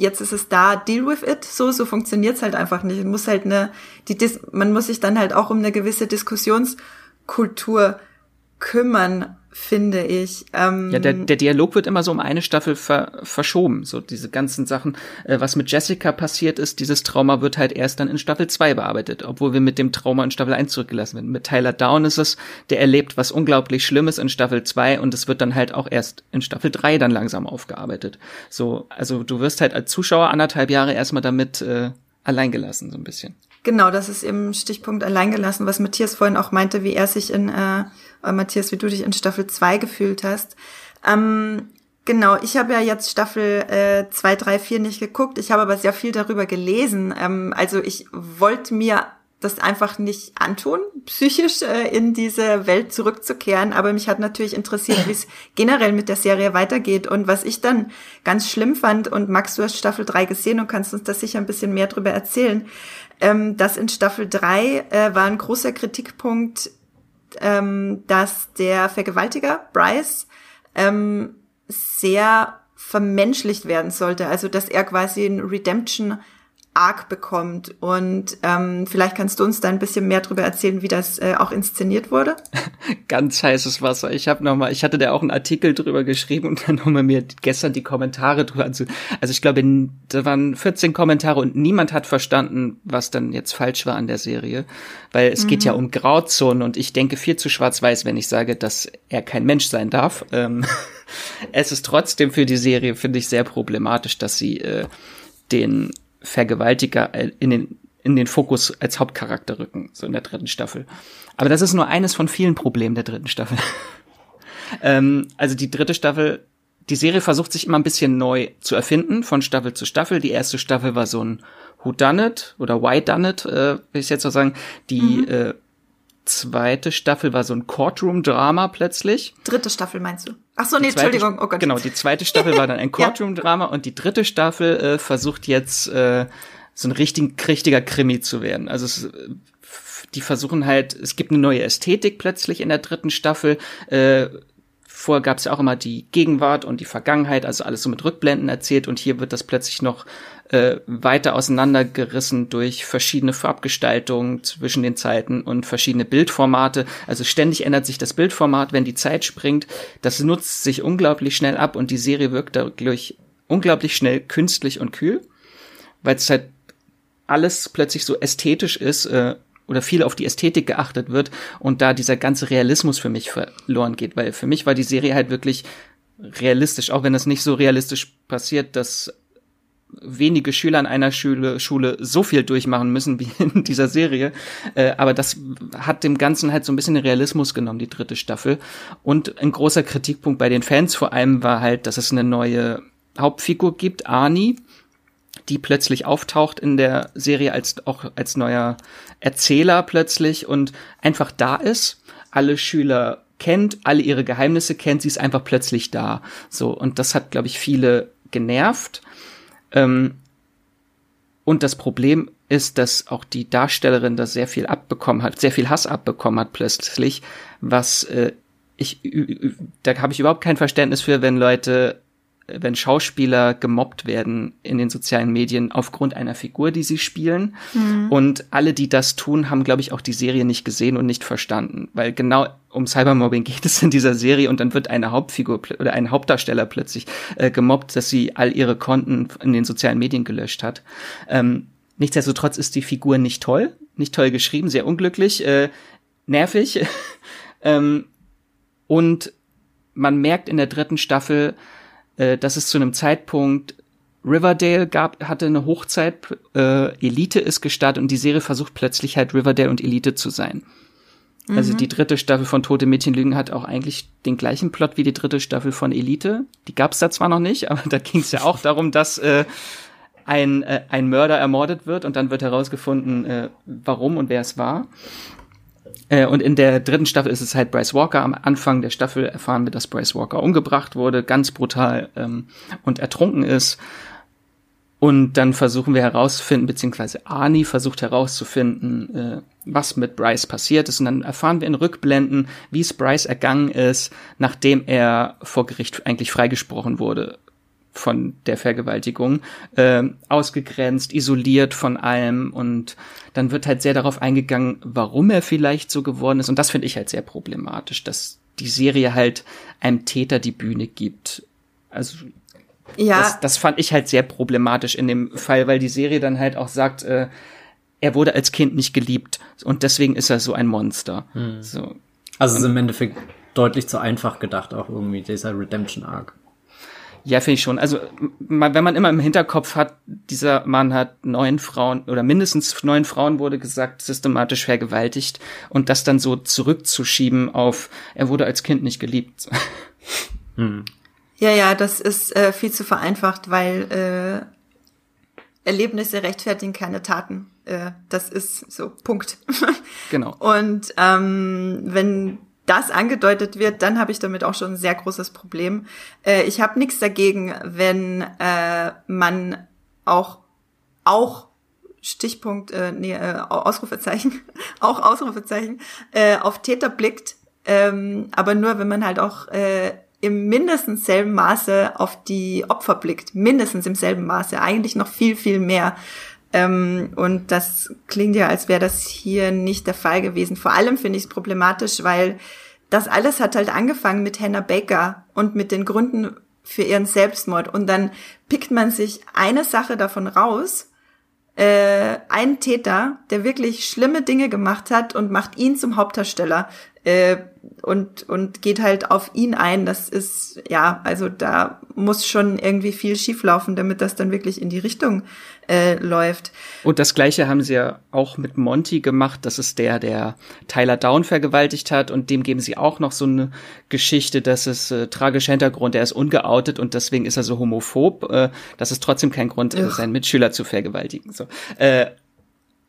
jetzt ist es da, deal with it. So, so funktioniert's halt einfach nicht. Man muss halt eine, die Dis man muss sich dann halt auch um eine gewisse Diskussionskultur kümmern finde ich. Ähm, ja, der, der Dialog wird immer so um eine Staffel ver, verschoben. So diese ganzen Sachen, äh, was mit Jessica passiert ist, dieses Trauma wird halt erst dann in Staffel 2 bearbeitet, obwohl wir mit dem Trauma in Staffel 1 zurückgelassen werden. Mit Tyler Down ist es, der erlebt was unglaublich Schlimmes in Staffel 2 und es wird dann halt auch erst in Staffel 3 dann langsam aufgearbeitet. So, also du wirst halt als Zuschauer anderthalb Jahre erstmal damit äh, alleingelassen, so ein bisschen. Genau, das ist eben Stichpunkt alleingelassen, was Matthias vorhin auch meinte, wie er sich in äh, äh, Matthias, wie du dich in Staffel 2 gefühlt hast. Ähm, genau, ich habe ja jetzt Staffel äh, 2, 3, 4 nicht geguckt. Ich habe aber sehr viel darüber gelesen. Ähm, also ich wollte mir das einfach nicht antun, psychisch äh, in diese Welt zurückzukehren. Aber mich hat natürlich interessiert, wie es [laughs] generell mit der Serie weitergeht. Und was ich dann ganz schlimm fand, und Max, du hast Staffel 3 gesehen und kannst uns da sicher ein bisschen mehr drüber erzählen, ähm, dass in Staffel 3 äh, war ein großer Kritikpunkt ähm, dass der Vergewaltiger, Bryce, ähm, sehr vermenschlicht werden sollte. Also dass er quasi ein Redemption Arc bekommt. Und ähm, vielleicht kannst du uns da ein bisschen mehr darüber erzählen, wie das äh, auch inszeniert wurde. [laughs] Ganz heißes Wasser. Ich habe noch mal, ich hatte da auch einen Artikel drüber geschrieben und dann nochmal mir gestern die Kommentare drüber anzu. Also ich glaube, da waren 14 Kommentare und niemand hat verstanden, was dann jetzt falsch war an der Serie, weil es mhm. geht ja mhm. um Grauzonen und ich denke viel zu schwarz-weiß, wenn ich sage, dass er kein Mensch sein darf. Ähm, [laughs] es ist trotzdem für die Serie finde ich sehr problematisch, dass sie äh, den Vergewaltiger in den, in den Fokus als Hauptcharakter rücken, so in der dritten Staffel. Aber das ist nur eines von vielen Problemen der dritten Staffel. [laughs] ähm, also die dritte Staffel, die Serie versucht sich immer ein bisschen neu zu erfinden, von Staffel zu Staffel. Die erste Staffel war so ein Who Done It oder Why Done It, äh, will ich jetzt so sagen. Die mhm. äh, zweite Staffel war so ein Courtroom-Drama plötzlich. Dritte Staffel meinst du? Ach so, nee, Entschuldigung. Oh Gott. Genau, die zweite Staffel war dann [laughs] ein Courtroom-Drama ja. und die dritte Staffel äh, versucht jetzt äh, so ein richtig, richtiger Krimi zu werden. Also es, die versuchen halt, es gibt eine neue Ästhetik plötzlich in der dritten Staffel. Äh, Vorher gab es ja auch immer die Gegenwart und die Vergangenheit, also alles so mit Rückblenden erzählt und hier wird das plötzlich noch äh, weiter auseinandergerissen durch verschiedene Farbgestaltungen zwischen den Zeiten und verschiedene Bildformate. Also ständig ändert sich das Bildformat, wenn die Zeit springt. Das nutzt sich unglaublich schnell ab und die Serie wirkt dadurch unglaublich schnell künstlich und kühl, weil es halt alles plötzlich so ästhetisch ist äh, oder viel auf die Ästhetik geachtet wird und da dieser ganze Realismus für mich verloren geht, weil für mich war die Serie halt wirklich realistisch, auch wenn das nicht so realistisch passiert, dass wenige Schüler an einer Schule, Schule so viel durchmachen müssen wie in [laughs] dieser Serie. Äh, aber das hat dem Ganzen halt so ein bisschen den Realismus genommen, die dritte Staffel. Und ein großer Kritikpunkt bei den Fans vor allem war halt, dass es eine neue Hauptfigur gibt, Arnie, die plötzlich auftaucht in der Serie als auch als neuer Erzähler plötzlich und einfach da ist. Alle Schüler kennt, alle ihre Geheimnisse kennt, sie ist einfach plötzlich da. So, und das hat, glaube ich, viele genervt. Ähm, und das Problem ist, dass auch die Darstellerin da sehr viel abbekommen hat, sehr viel Hass abbekommen hat plötzlich, was äh, ich, da habe ich überhaupt kein Verständnis für, wenn Leute wenn Schauspieler gemobbt werden in den sozialen Medien aufgrund einer Figur, die sie spielen. Mhm. Und alle, die das tun, haben, glaube ich, auch die Serie nicht gesehen und nicht verstanden. Weil genau um Cybermobbing [laughs] geht es in dieser Serie und dann wird eine Hauptfigur oder ein Hauptdarsteller plötzlich äh, gemobbt, dass sie all ihre Konten in den sozialen Medien gelöscht hat. Ähm, nichtsdestotrotz ist die Figur nicht toll, nicht toll geschrieben, sehr unglücklich, äh, nervig. [laughs] ähm, und man merkt in der dritten Staffel, äh, dass es zu einem Zeitpunkt Riverdale gab, hatte eine Hochzeit, äh, Elite ist gestartet und die Serie versucht plötzlich halt Riverdale und Elite zu sein. Also mhm. Also die dritte Staffel von Tote Mädchen Lügen hat auch eigentlich den gleichen Plot wie die dritte Staffel von Elite. Die gab's da zwar noch nicht, aber da ging es ja auch darum, dass äh, ein, äh, ein Mörder ermordet wird und dann wird herausgefunden, äh, warum und wer es war. Äh, und in der dritten Staffel ist es halt Bryce Walker. Am Anfang der Staffel erfahren wir, dass Bryce Walker umgebracht wurde, ganz brutal ähm, und ertrunken ist. Und dann versuchen wir herauszufinden, beziehungsweise Arnie versucht herauszufinden, äh, was mit Bryce passiert ist. Und dann erfahren wir in Rückblenden, wie es Bryce ergangen ist, nachdem er vor Gericht eigentlich freigesprochen wurde von der Vergewaltigung, äh, ausgegrenzt, isoliert von allem und dann wird halt sehr darauf eingegangen, warum er vielleicht so geworden ist und das finde ich halt sehr problematisch, dass die Serie halt einem Täter die Bühne gibt. Also ja. das, das fand ich halt sehr problematisch in dem Fall, weil die Serie dann halt auch sagt, äh, er wurde als Kind nicht geliebt und deswegen ist er so ein Monster. Hm. So. Also es ist im Endeffekt deutlich zu einfach gedacht, auch irgendwie dieser Redemption Arc. Ja, finde ich schon. Also, wenn man immer im Hinterkopf hat, dieser Mann hat neun Frauen oder mindestens neun Frauen wurde gesagt, systematisch vergewaltigt und das dann so zurückzuschieben auf, er wurde als Kind nicht geliebt. [laughs] Hm. Ja, ja, das ist äh, viel zu vereinfacht, weil äh, Erlebnisse rechtfertigen keine Taten. Äh, das ist so, Punkt. [laughs] genau. Und ähm, wenn das angedeutet wird, dann habe ich damit auch schon ein sehr großes Problem. Äh, ich habe nichts dagegen, wenn äh, man auch auch Stichpunkt, äh, nee, äh, Ausrufezeichen, [laughs] auch Ausrufezeichen, äh, auf Täter blickt, ähm, aber nur, wenn man halt auch äh, im mindestens selben Maße auf die Opfer blickt, mindestens im selben Maße, eigentlich noch viel, viel mehr. Ähm, und das klingt ja, als wäre das hier nicht der Fall gewesen. Vor allem finde ich es problematisch, weil das alles hat halt angefangen mit Hannah Baker und mit den Gründen für ihren Selbstmord. Und dann pickt man sich eine Sache davon raus, äh, einen Täter, der wirklich schlimme Dinge gemacht hat und macht ihn zum Hauptdarsteller äh, und, und geht halt auf ihn ein. Das ist, ja, also da muss schon irgendwie viel schieflaufen, damit das dann wirklich in die Richtung äh, läuft. Und das gleiche haben sie ja auch mit Monty gemacht. Das ist der, der Tyler Down vergewaltigt hat und dem geben sie auch noch so eine Geschichte, dass es äh, tragischer Hintergrund, er ist ungeoutet und deswegen ist er so homophob. Äh, das ist trotzdem kein Grund, äh, seinen Mitschüler zu vergewaltigen. So. Äh,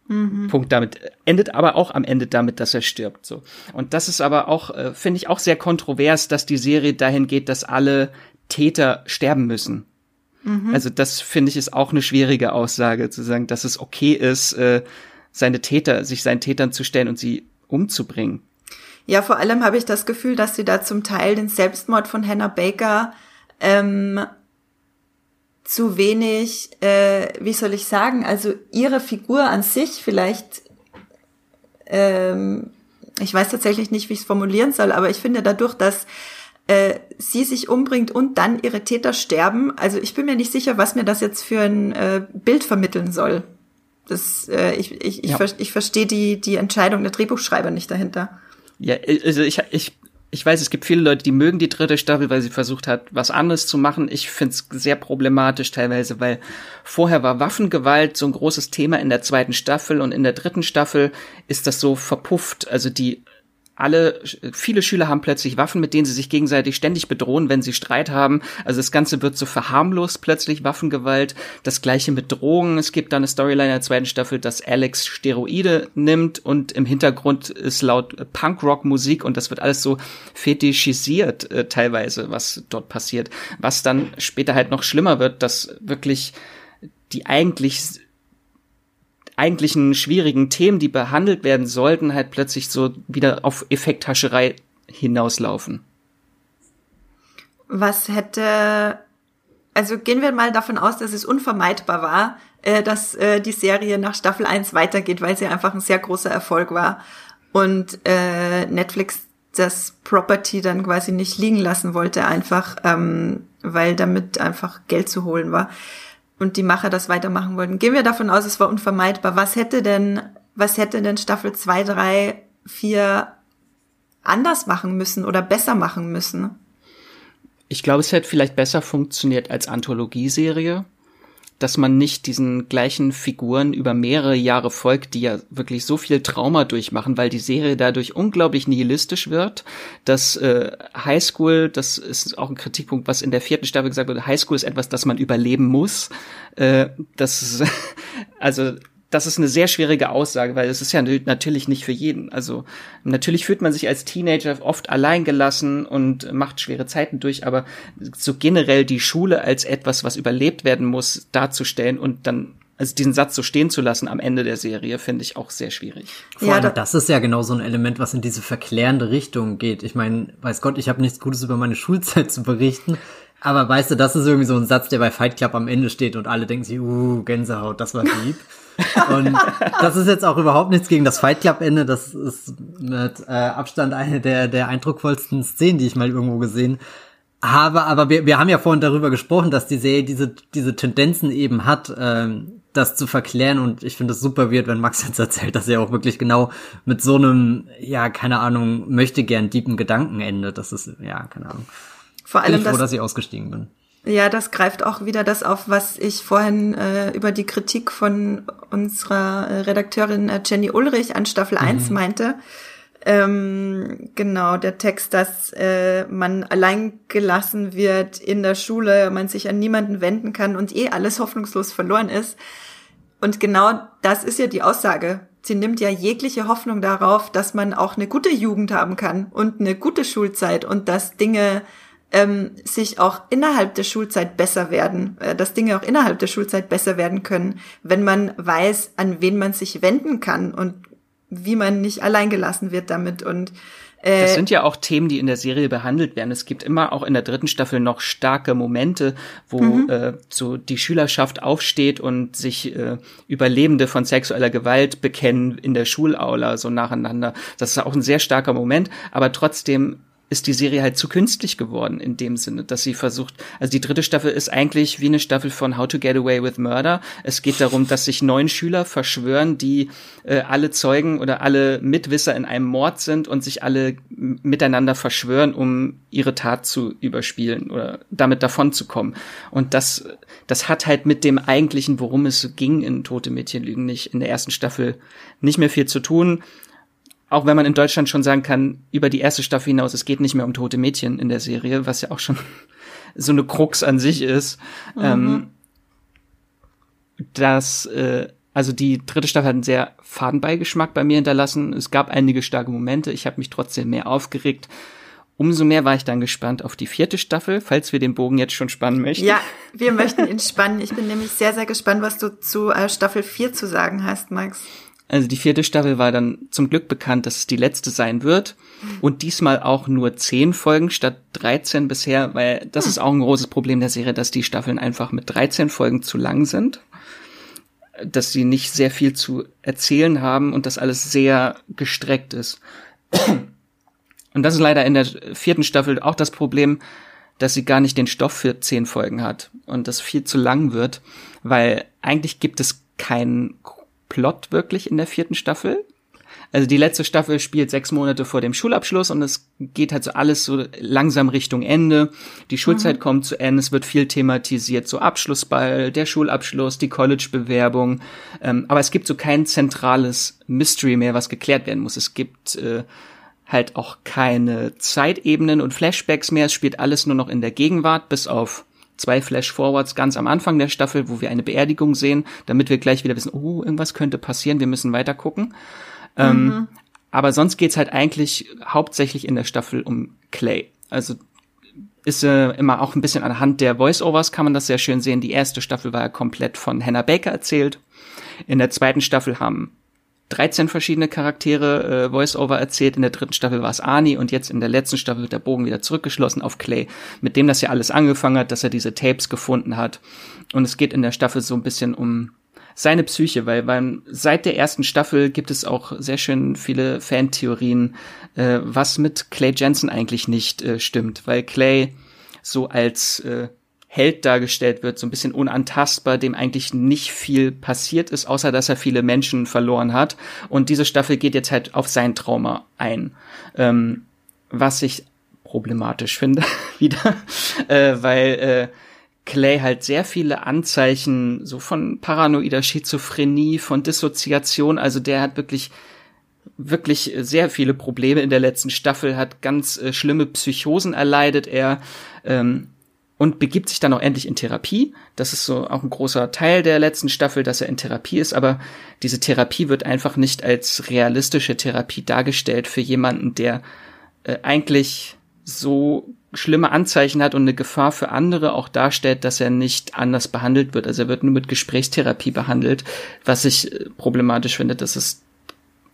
Mhm. Punkt damit. Endet aber auch am Ende damit, dass er stirbt. So. Und das ist aber auch, äh, finde ich, auch sehr kontrovers, dass die Serie dahin geht, dass alle Täter sterben müssen. Mhm. Also das finde ich ist auch eine schwierige Aussage, zu sagen, dass es okay ist, äh, seine Täter, sich seinen Tätern zu stellen und sie umzubringen. Ja, vor allem habe ich das Gefühl, dass sie da zum Teil den Selbstmord von Hannah Baker ähm, zu wenig, äh, wie soll ich sagen, also ihre Figur an sich vielleicht, ähm, ich weiß tatsächlich nicht, wie ich es formulieren soll, aber ich finde dadurch, dass äh, sie sich umbringt und dann ihre Täter sterben, also ich bin mir nicht sicher, was mir das jetzt für ein äh, Bild vermitteln soll. Das, äh, ich ich, ich, ja. ver ich verstehe die, die Entscheidung der Drehbuchschreiber nicht dahinter. Ja, also ich, ich ich weiß, es gibt viele Leute, die mögen die dritte Staffel, weil sie versucht hat, was anderes zu machen. Ich finde es sehr problematisch teilweise, weil vorher war Waffengewalt so ein großes Thema in der zweiten Staffel und in der dritten Staffel ist das so verpufft. Also die alle, viele Schüler haben plötzlich Waffen, mit denen sie sich gegenseitig ständig bedrohen, wenn sie Streit haben. Also das Ganze wird so verharmlost plötzlich, Waffengewalt. Das gleiche mit Drogen. Es gibt da eine Storyline in der zweiten Staffel, dass Alex Steroide nimmt und im Hintergrund ist laut Punkrock-Musik und das wird alles so fetischisiert äh, teilweise, was dort passiert. Was dann später halt noch schlimmer wird, dass wirklich die eigentlich eigentlichen schwierigen Themen, die behandelt werden sollten, halt plötzlich so wieder auf Effekthascherei hinauslaufen. Was hätte, also gehen wir mal davon aus, dass es unvermeidbar war, äh, dass äh, die Serie nach Staffel 1 weitergeht, weil sie einfach ein sehr großer Erfolg war und äh, Netflix das Property dann quasi nicht liegen lassen wollte, einfach ähm, weil damit einfach Geld zu holen war und die Macher das weitermachen wollten. Gehen wir davon aus, es war unvermeidbar. Was hätte denn, was hätte denn Staffel 2, 3, 4 anders machen müssen oder besser machen müssen? Ich glaube, es hätte vielleicht besser funktioniert als Anthologieserie dass man nicht diesen gleichen Figuren über mehrere Jahre folgt, die ja wirklich so viel Trauma durchmachen, weil die Serie dadurch unglaublich nihilistisch wird. Das äh, Highschool, das ist auch ein Kritikpunkt, was in der vierten Staffel gesagt wird, Highschool ist etwas, das man überleben muss. Äh, das [laughs] also das ist eine sehr schwierige Aussage, weil es ist ja natürlich nicht für jeden. Also natürlich fühlt man sich als Teenager oft alleingelassen und macht schwere Zeiten durch, aber so generell die Schule als etwas, was überlebt werden muss, darzustellen und dann also diesen Satz so stehen zu lassen am Ende der Serie, finde ich auch sehr schwierig. Vor ja, allem, das ist ja genau so ein Element, was in diese verklärende Richtung geht. Ich meine, weiß Gott, ich habe nichts Gutes über meine [laughs] Schulzeit zu berichten, aber weißt du, das ist irgendwie so ein Satz, der bei Fight Club am Ende steht und alle denken sich, uh, Gänsehaut, das war lieb. [laughs] Und das ist jetzt auch überhaupt nichts gegen das Fight Club Ende. Das ist mit äh, Abstand eine der, der eindrucksvollsten Szenen, die ich mal irgendwo gesehen habe. Aber wir, wir haben ja vorhin darüber gesprochen, dass die Serie diese, diese Tendenzen eben hat, ähm, das zu verklären. Und ich finde es super wird, wenn Max jetzt erzählt, dass er auch wirklich genau mit so einem, ja, keine Ahnung, möchte gern deepen Gedanken endet. Das ist, ja, keine Ahnung. Vor allem, bin ich froh, dass ich ausgestiegen bin. Ja, das greift auch wieder das auf, was ich vorhin äh, über die Kritik von unserer äh, Redakteurin äh, Jenny Ulrich an Staffel mhm. 1 meinte. Ähm, genau, der Text, dass äh, man allein gelassen wird in der Schule, man sich an niemanden wenden kann und eh alles hoffnungslos verloren ist. Und genau das ist ja die Aussage. Sie nimmt ja jegliche Hoffnung darauf, dass man auch eine gute Jugend haben kann und eine gute Schulzeit und dass Dinge ähm, sich auch innerhalb der Schulzeit besser werden, äh, dass Dinge auch innerhalb der Schulzeit besser werden können, wenn man weiß, an wen man sich wenden kann und wie man nicht alleingelassen wird damit und äh, das sind ja auch Themen, die in der Serie behandelt werden. Es gibt immer auch in der dritten Staffel noch starke Momente, wo mhm. äh, so die Schülerschaft aufsteht und sich äh, Überlebende von sexueller Gewalt bekennen in der Schulaula so nacheinander. Das ist auch ein sehr starker Moment, aber trotzdem ist die Serie halt zu künstlich geworden in dem Sinne, dass sie versucht, also die dritte Staffel ist eigentlich wie eine Staffel von How to Get Away with Murder. Es geht darum, dass sich neun Schüler verschwören, die äh, alle Zeugen oder alle Mitwisser in einem Mord sind und sich alle miteinander verschwören, um ihre Tat zu überspielen oder damit davon zu kommen. Und das, das hat halt mit dem eigentlichen, worum es ging in Tote Mädchen lügen nicht in der ersten Staffel nicht mehr viel zu tun auch wenn man in Deutschland schon sagen kann, über die erste Staffel hinaus, es geht nicht mehr um tote Mädchen in der Serie, was ja auch schon [laughs] so eine Krux an sich ist. Mhm. Ähm, dass, äh, also die dritte Staffel hat einen sehr Fadenbeigeschmack bei mir hinterlassen. Es gab einige starke Momente, ich habe mich trotzdem mehr aufgeregt. Umso mehr war ich dann gespannt auf die vierte Staffel, falls wir den Bogen jetzt schon spannen möchten. Ja, wir [laughs] möchten ihn spannen. Ich bin nämlich sehr, sehr gespannt, was du zu äh, Staffel 4 zu sagen hast, Max. Also die vierte Staffel war dann zum Glück bekannt, dass es die letzte sein wird. Und diesmal auch nur zehn Folgen statt 13 bisher, weil das ist auch ein großes Problem der Serie, dass die Staffeln einfach mit 13 Folgen zu lang sind. Dass sie nicht sehr viel zu erzählen haben und dass alles sehr gestreckt ist. Und das ist leider in der vierten Staffel auch das Problem, dass sie gar nicht den Stoff für zehn Folgen hat und das viel zu lang wird, weil eigentlich gibt es keinen Plot wirklich in der vierten Staffel. Also die letzte Staffel spielt sechs Monate vor dem Schulabschluss und es geht halt so alles so langsam Richtung Ende. Die Schulzeit mhm. kommt zu Ende, es wird viel thematisiert, so Abschlussball, der Schulabschluss, die College-Bewerbung. Ähm, aber es gibt so kein zentrales Mystery mehr, was geklärt werden muss. Es gibt äh, halt auch keine Zeitebenen und Flashbacks mehr. Es spielt alles nur noch in der Gegenwart, bis auf zwei Flash-Forwards ganz am Anfang der Staffel, wo wir eine Beerdigung sehen, damit wir gleich wieder wissen, oh, irgendwas könnte passieren, wir müssen weiter gucken. Ähm, mhm. aber sonst geht's halt eigentlich hauptsächlich in der Staffel um Clay. Also ist äh, immer auch ein bisschen anhand der Voice-Overs kann man das sehr schön sehen. Die erste Staffel war ja komplett von Hannah Baker erzählt. In der zweiten Staffel haben 13 verschiedene Charaktere äh, Voice-Over erzählt. In der dritten Staffel war es Arnie und jetzt in der letzten Staffel wird der Bogen wieder zurückgeschlossen auf Clay, mit dem das ja alles angefangen hat, dass er diese Tapes gefunden hat. Und es geht in der Staffel so ein bisschen um seine Psyche, weil beim, seit der ersten Staffel gibt es auch sehr schön viele Fantheorien, äh, was mit Clay Jensen eigentlich nicht äh, stimmt, weil Clay so als äh, Held dargestellt wird, so ein bisschen unantastbar, dem eigentlich nicht viel passiert ist, außer dass er viele Menschen verloren hat. Und diese Staffel geht jetzt halt auf sein Trauma ein, ähm, was ich problematisch finde [laughs] wieder, äh, weil äh, Clay halt sehr viele Anzeichen so von paranoider Schizophrenie, von Dissoziation, also der hat wirklich wirklich sehr viele Probleme in der letzten Staffel, hat ganz äh, schlimme Psychosen erleidet er ähm, und begibt sich dann auch endlich in Therapie. Das ist so auch ein großer Teil der letzten Staffel, dass er in Therapie ist, aber diese Therapie wird einfach nicht als realistische Therapie dargestellt für jemanden, der äh, eigentlich so schlimme Anzeichen hat und eine Gefahr für andere auch darstellt, dass er nicht anders behandelt wird. Also er wird nur mit Gesprächstherapie behandelt, was ich äh, problematisch finde. Das ist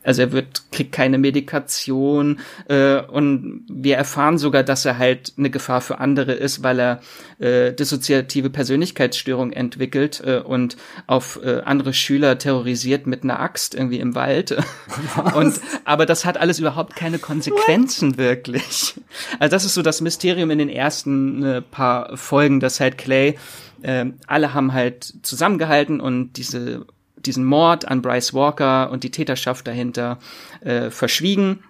also er wird, kriegt keine Medikation äh, und wir erfahren sogar, dass er halt eine Gefahr für andere ist, weil er äh, dissoziative Persönlichkeitsstörung entwickelt äh, und auf äh, andere Schüler terrorisiert mit einer Axt irgendwie im Wald. [laughs] und aber das hat alles überhaupt keine Konsequenzen What? wirklich. Also das ist so das Mysterium in den ersten äh, paar Folgen, dass halt Clay äh, alle haben halt zusammengehalten und diese diesen Mord an Bryce Walker und die Täterschaft dahinter äh, verschwiegen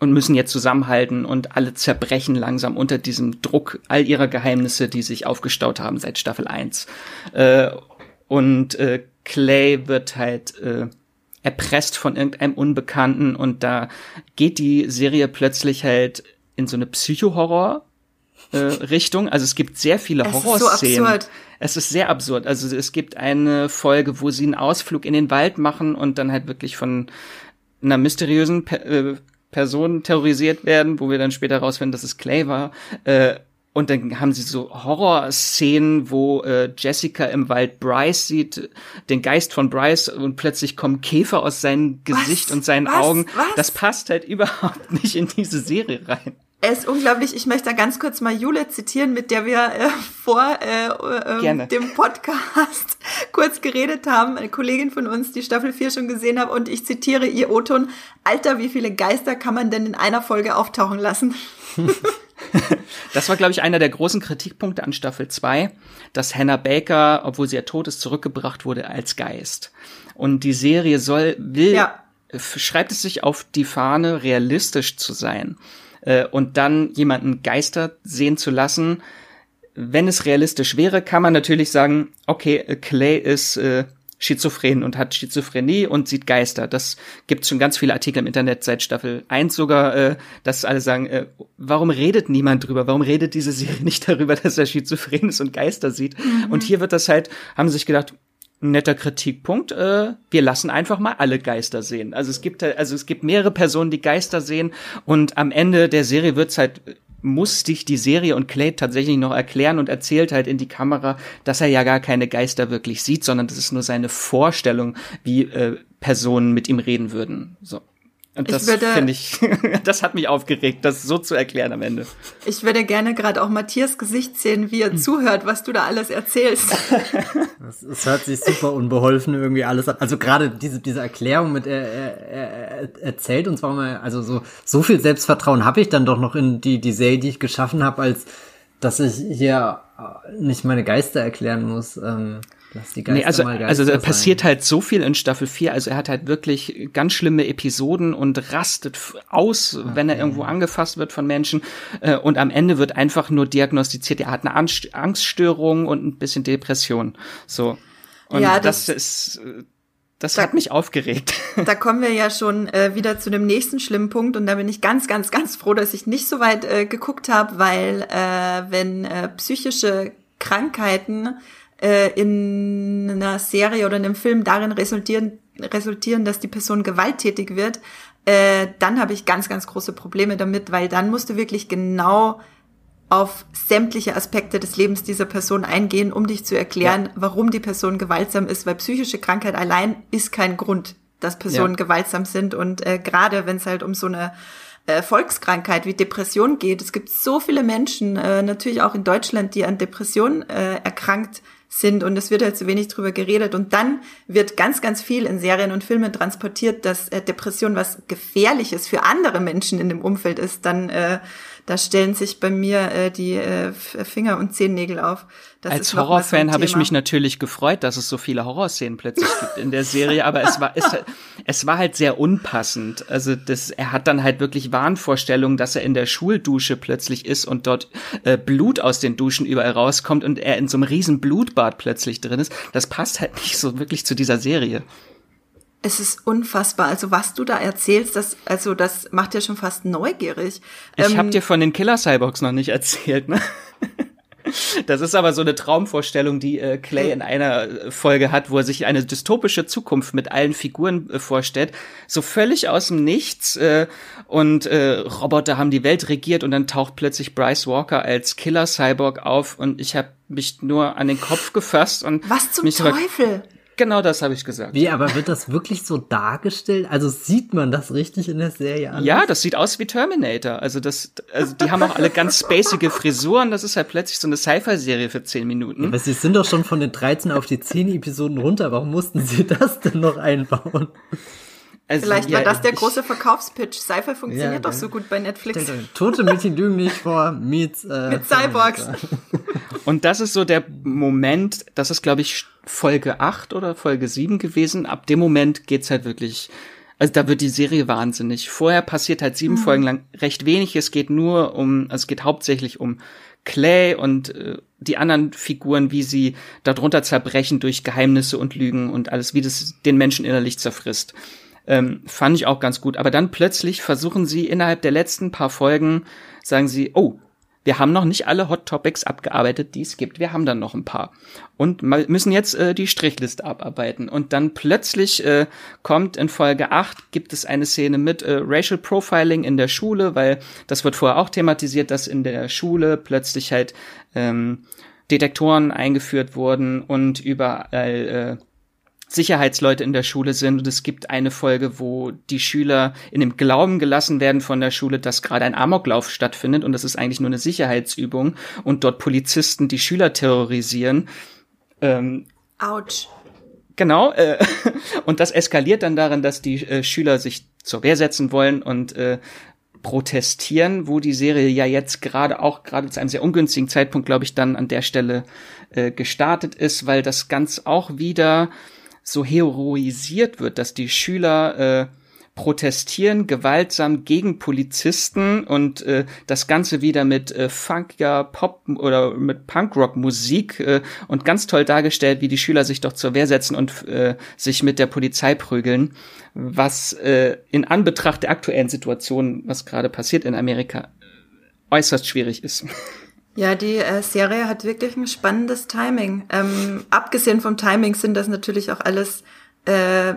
und müssen jetzt zusammenhalten und alle zerbrechen langsam unter diesem Druck all ihrer Geheimnisse, die sich aufgestaut haben seit Staffel 1. Äh, und äh, Clay wird halt äh, erpresst von irgendeinem Unbekannten und da geht die Serie plötzlich halt in so eine Psycho-Horror äh. Also es gibt sehr viele Horrorszenen. Ist so es ist sehr absurd. Also es gibt eine Folge, wo sie einen Ausflug in den Wald machen und dann halt wirklich von einer mysteriösen Pe äh, Person terrorisiert werden, wo wir dann später rausfinden, dass es Clay war. Äh, und dann haben sie so Horrorszenen, wo äh, Jessica im Wald Bryce sieht, den Geist von Bryce und plötzlich kommen Käfer aus seinem Gesicht Was? und seinen Was? Augen. Was? Das passt halt [laughs] überhaupt nicht in diese Serie rein. Er ist unglaublich. Ich möchte da ganz kurz mal Jule zitieren, mit der wir äh, vor äh, äh, dem Podcast [laughs] kurz geredet haben. Eine Kollegin von uns, die Staffel 4 schon gesehen hat. Und ich zitiere ihr O-Ton. Alter, wie viele Geister kann man denn in einer Folge auftauchen lassen? [laughs] das war, glaube ich, einer der großen Kritikpunkte an Staffel 2, dass Hannah Baker, obwohl sie ja tot ist, zurückgebracht wurde als Geist. Und die Serie soll, will, ja. schreibt es sich auf die Fahne, realistisch zu sein äh, und dann jemanden Geister sehen zu lassen, wenn es realistisch wäre, kann man natürlich sagen, okay, äh, Clay ist äh, schizophren und hat Schizophrenie und sieht Geister. Das gibt schon ganz viele Artikel im Internet seit Staffel 1 sogar, äh, dass alle sagen, äh, warum redet niemand drüber? Warum redet diese Serie [laughs] nicht darüber, dass er schizophren ist und Geister sieht? Mhm. Und hier wird das halt, haben sie sich gedacht, netter Kritikpunkt. Äh, wir lassen einfach mal alle Geister sehen. Also es gibt also es gibt mehrere Personen, die Geister sehen und am Ende der Serie wird's halt muss dich die Serie und Clay tatsächlich noch erklären und erzählt halt in die Kamera, dass er ja gar keine Geister wirklich sieht, sondern das ist nur seine Vorstellung, wie äh, Personen mit ihm reden würden. So. Und das finde ich, [laughs] das hat mich aufgeregt, das so zu erklären am Ende. Ich würde gerne gerade auch Matthias Gesicht sehen, wie er hm. zuhört, was du da alles erzählst. [laughs] Es hört sich super unbeholfen irgendwie alles an. Also gerade diese, diese Erklärung mit, er, er, er erzählt uns warum er, also so, so viel Selbstvertrauen habe ich dann doch noch in die, die Serie, die ich geschaffen habe, als dass ich hier nicht meine Geister erklären muss. Ähm, Lass die Geister nee, also, mal Geister also da sein. passiert halt so viel in Staffel 4. Also er hat halt wirklich ganz schlimme Episoden und rastet aus, wenn er irgendwo angefasst wird von Menschen. Äh, Und am Ende wird einfach nur diagnostiziert, er hat eine Angst- Angststörung und ein bisschen Depression. So. Und Ja, das, das- ist, äh, das Da- hat mich aufgeregt. [laughs] Da kommen wir ja schon äh, wieder zu dem nächsten schlimmen Punkt und da bin ich ganz, ganz, ganz froh, dass ich nicht so weit äh, geguckt habe, weil äh, wenn äh, psychische Krankheiten äh, in einer Serie oder in einem Film darin resultieren, resultieren, dass die Person gewalttätig wird, äh, dann habe ich ganz, ganz große Probleme damit, weil dann musst du wirklich genau auf sämtliche Aspekte des Lebens dieser Person eingehen, um dich zu erklären, warum die Person gewaltsam ist, weil psychische Krankheit allein ist kein Grund, dass Personen Ja. gewaltsam sind. Und äh, gerade wenn es halt um so eine äh, Volkskrankheit wie Depression geht, es gibt so viele Menschen, äh, natürlich auch in Deutschland, die an Depressionen äh, erkrankt sind und es wird halt zu wenig drüber geredet. Und dann wird ganz, ganz viel in Serien und Filmen transportiert, dass äh, Depression was Gefährliches für andere Menschen in dem Umfeld ist, dann äh, da stellen sich bei mir äh, die äh, Finger und Zehennägel auf. Das Als so Horrorfan habe ich mich natürlich gefreut, dass es so viele Horrorszenen plötzlich gibt in der Serie, aber es war es, es war halt sehr unpassend. Also das er hat dann halt wirklich Wahnvorstellungen, dass er in der Schuldusche plötzlich ist und dort äh, Blut aus den Duschen überall rauskommt und er in so einem riesen Blutbad plötzlich drin ist. Das passt halt nicht so wirklich zu dieser Serie. Es ist unfassbar. Also was du da erzählst, das, also das macht ja schon fast neugierig. Ich Ähm, habe dir von den Killer Cyborgs noch nicht [laughs] erzählt, ne? Das ist aber so eine Traumvorstellung, die äh, Clay in einer äh, Folge hat, wo er sich eine dystopische Zukunft mit allen Figuren äh, vorstellt, so völlig aus dem Nichts äh, und äh, Roboter haben die Welt regiert und dann taucht plötzlich Bryce Walker als Killer Cyborg auf und ich habe mich nur an den Kopf gefasst und was zum Teufel? Genau das habe ich gesagt. Wie, aber wird das wirklich so dargestellt? Also sieht man das richtig in der Serie an? Ja, das sieht aus wie Terminator. Also das, also die haben auch alle ganz spacige Frisuren. Das ist halt plötzlich so eine Sci-Fi-Serie für zehn Minuten. Aber sie sind doch schon von den 13 auf die 10 Episoden runter. Warum mussten sie das denn noch einbauen? Also, Vielleicht ja, war das der ich- große Verkaufspitch. Sci-Fi funktioniert Ja, doch so gut bei Netflix. Tote Mädchen lügen nicht vor meets äh, Mit Cyborgs. [laughs] Und das ist so der Moment, das ist glaube ich Folge 8 oder Folge 7 gewesen. Ab dem Moment geht's halt wirklich, also da wird die Serie wahnsinnig. Vorher passiert halt sieben Folgen lang recht wenig. Es geht nur um, also es geht hauptsächlich um Clay und äh, die anderen Figuren, wie sie darunter zerbrechen durch Geheimnisse und Lügen und alles, wie das den Menschen innerlich zerfrisst. Ähm, fand ich auch ganz gut. Aber dann plötzlich versuchen sie innerhalb der letzten paar Folgen, sagen sie, oh, wir haben noch nicht alle Hot Topics abgearbeitet, die es gibt. Wir haben dann noch ein paar. Und müssen jetzt äh, die Strichliste abarbeiten. Und dann plötzlich äh, kommt in Folge 8, gibt es eine Szene mit äh, Racial Profiling in der Schule, weil das wird vorher auch thematisiert, dass in der Schule plötzlich halt ähm, Detektoren eingeführt wurden und überall äh, Sicherheitsleute in der Schule sind und es gibt eine Folge, wo die Schüler in dem Glauben gelassen werden von der Schule, dass gerade ein Amoklauf stattfindet und das ist eigentlich nur eine Sicherheitsübung und dort Polizisten die Schüler terrorisieren. Ähm, Autsch. Genau, äh, [laughs] und das eskaliert dann darin, dass die äh, Schüler sich zur Wehr setzen wollen und äh, protestieren, wo die Serie ja jetzt gerade auch gerade zu einem sehr ungünstigen Zeitpunkt, glaube ich, dann an der Stelle äh, gestartet ist, weil das ganz auch wieder so heroisiert wird, dass die Schüler äh, protestieren gewaltsam gegen Polizisten und äh, das Ganze wieder mit äh, funkiger Pop oder mit Punkrock-Musik äh, und ganz toll dargestellt, wie die Schüler sich doch zur Wehr setzen und äh, sich mit der Polizei prügeln, was äh, in Anbetracht der aktuellen Situation, was gerade passiert in Amerika, äußerst schwierig ist. [laughs] Ja, die äh, Serie hat wirklich ein spannendes Timing. Ähm, abgesehen vom Timing sind das natürlich auch alles äh,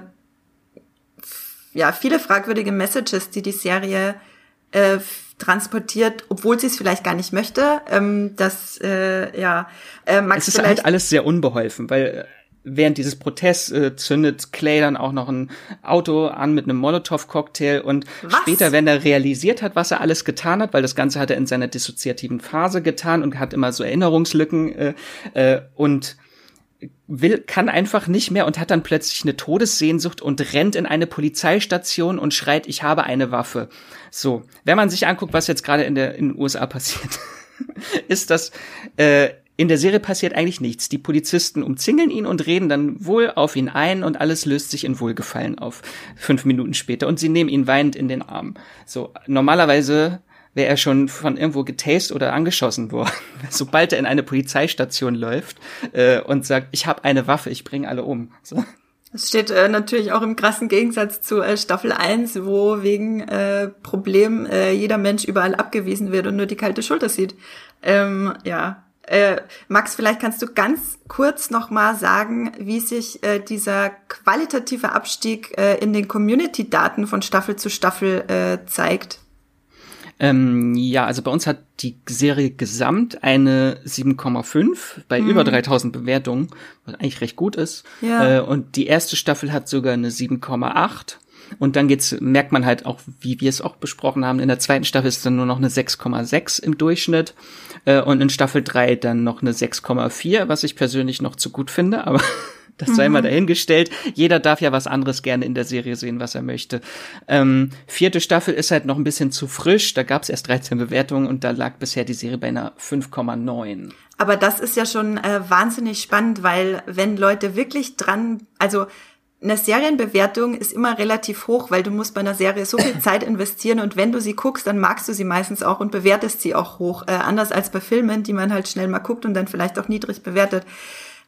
ja viele fragwürdige Messages, die die Serie äh, transportiert, obwohl sie es vielleicht gar nicht möchte. Ähm, das äh, ja äh, Max Es ist vielleicht halt alles sehr unbeholfen, weil äh, während dieses Protests äh, zündet Clay dann auch noch ein Auto an mit einem Molotow-Cocktail und Was? später, wenn er realisiert hat, was er alles getan hat, weil das Ganze hat er in seiner dissoziativen Phase getan und hat immer so Erinnerungslücken äh, äh, und will, kann einfach nicht mehr und hat dann plötzlich eine Todessehnsucht und rennt in eine Polizeistation und schreit, ich habe eine Waffe. So, wenn man sich anguckt, was jetzt gerade in der in den USA passiert, [laughs] ist das äh, in der Serie passiert eigentlich nichts. Die Polizisten umzingeln ihn und reden dann wohl auf ihn ein und alles löst sich in Wohlgefallen auf fünf Minuten später und sie nehmen ihn weinend in den Arm. So, normalerweise wäre er schon von irgendwo getastet oder angeschossen worden. [laughs] Sobald er in eine Polizeistation läuft äh, und sagt, ich habe eine Waffe, ich bringe alle um. So. Das steht äh, natürlich auch im krassen Gegensatz zu äh, Staffel 1, wo wegen äh, Problem äh, jeder Mensch überall abgewiesen wird und nur die kalte Schulter sieht. Ähm, ja, äh, Max, vielleicht kannst du ganz kurz noch mal sagen, wie sich äh, dieser qualitative Abstieg äh, in den Community-Daten von Staffel zu Staffel äh, zeigt. Ähm, ja, also bei uns hat die Serie gesamt eine 7,5 bei mhm. über 3000 Bewertungen, was eigentlich recht gut ist. Ja. Äh, und die erste Staffel hat sogar eine 7,8. Und dann geht's, merkt man halt auch, wie wir es auch besprochen haben, in der zweiten Staffel ist dann nur noch eine 6,6 im Durchschnitt äh, und in Staffel 3 dann noch eine 6,4, was ich persönlich noch zu gut finde, aber [laughs] das sei mhm. mal dahingestellt. Jeder darf ja was anderes gerne in der Serie sehen, was er möchte. Ähm, vierte Staffel ist halt noch ein bisschen zu frisch. Da gab es erst 13 Bewertungen und da lag bisher die Serie bei einer 5,9. Aber das ist ja schon äh, wahnsinnig spannend, weil wenn Leute wirklich dran, also eine Serienbewertung ist immer relativ hoch, weil du musst bei einer Serie so viel [laughs] Zeit investieren und wenn du sie guckst, dann magst du sie meistens auch und bewertest sie auch hoch. Äh, anders als bei Filmen, die man halt schnell mal guckt und dann vielleicht auch niedrig bewertet.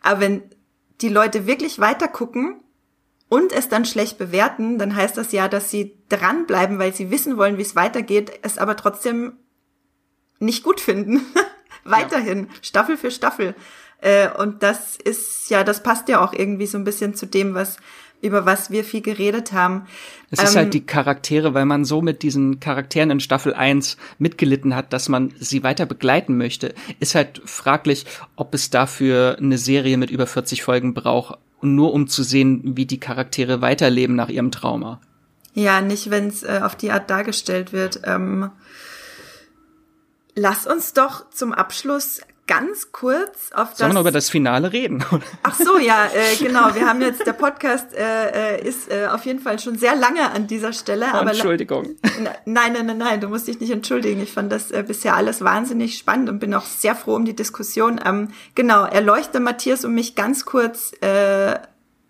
Aber wenn die Leute wirklich weiter gucken und es dann schlecht bewerten, dann heißt das ja, dass sie dranbleiben, weil sie wissen wollen, wie es weitergeht, es aber trotzdem nicht gut finden. [laughs] Weiterhin, ja. Staffel für Staffel. Äh, und das ist ja, das passt ja auch irgendwie so ein bisschen zu dem, was über was wir viel geredet haben. Es ist halt ähm, die Charaktere, weil man so mit diesen Charakteren in Staffel 1 mitgelitten hat, dass man sie weiter begleiten möchte. Ist halt fraglich, ob es dafür eine Serie mit über 40 Folgen braucht, nur um zu sehen, wie die Charaktere weiterleben nach ihrem Trauma. Ja, nicht, wenn es äh, auf die Art dargestellt wird. Ähm, lass uns doch zum Abschluss ganz kurz auf das. Sollen wir noch über das Finale reden? [laughs] Ach so, ja, äh, genau. Wir haben jetzt, der Podcast äh, äh, ist äh, auf jeden Fall schon sehr lange an dieser Stelle. Oh, aber Entschuldigung. Nein, nein, nein, nein, du musst dich nicht entschuldigen. Ich fand das äh, bisher alles wahnsinnig spannend und bin auch sehr froh um die Diskussion. Ähm, genau, erleuchte Matthias und mich ganz kurz, äh,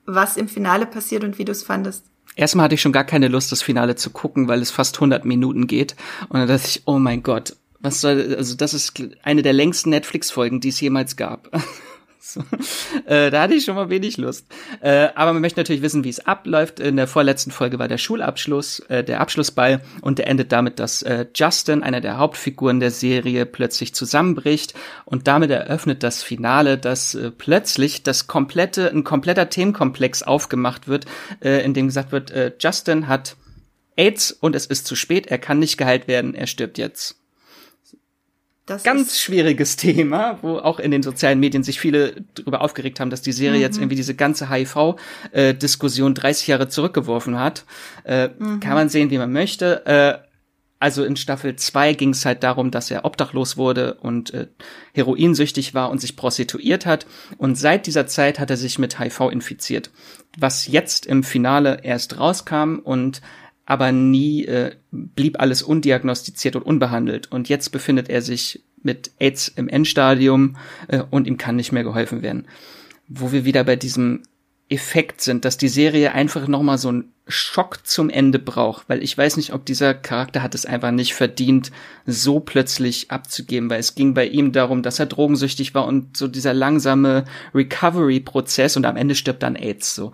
was im Finale passiert und wie du es fandest. Erstmal hatte ich schon gar keine Lust, das Finale zu gucken, weil es fast 100 Minuten geht. Und dann dachte ich, oh mein Gott, was soll, also das ist eine der längsten Netflix-Folgen, die es jemals gab. [laughs] so. äh, da hatte ich schon mal wenig Lust. Äh, aber man möchte natürlich wissen, wie es abläuft. In der vorletzten Folge war der Schulabschluss, äh, der Abschlussball und der endet damit, dass äh, Justin, einer der Hauptfiguren der Serie, plötzlich zusammenbricht und damit eröffnet das Finale, dass äh, plötzlich das komplette, ein kompletter Themenkomplex aufgemacht wird, äh, in dem gesagt wird, Justin hat AIDS und es ist zu spät, er kann nicht geheilt werden, er stirbt jetzt. Das Ganz schwieriges Thema, wo auch in den sozialen Medien sich viele darüber aufgeregt haben, dass die Serie mhm. jetzt irgendwie diese ganze HIV-Diskussion 30 Jahre zurückgeworfen hat. Äh, mhm. Kann man sehen, wie man möchte. Äh, also in Staffel 2 ging es halt darum, dass er obdachlos wurde und äh, heroinsüchtig war und sich prostituiert hat. Und seit dieser Zeit hat er sich mit HIV infiziert. Was jetzt im Finale erst rauskam und aber nie äh, blieb alles undiagnostiziert und unbehandelt. Und jetzt befindet er sich mit AIDS im Endstadium äh, und ihm kann nicht mehr geholfen werden. Wo wir wieder bei diesem Effekt sind, dass die Serie einfach nochmal so einen Schock zum Ende braucht, weil ich weiß nicht, ob dieser Charakter hat es einfach nicht verdient, so plötzlich abzugeben, weil es ging bei ihm darum, dass er drogensüchtig war und so dieser langsame Recovery-Prozess und am Ende stirbt dann AIDS so.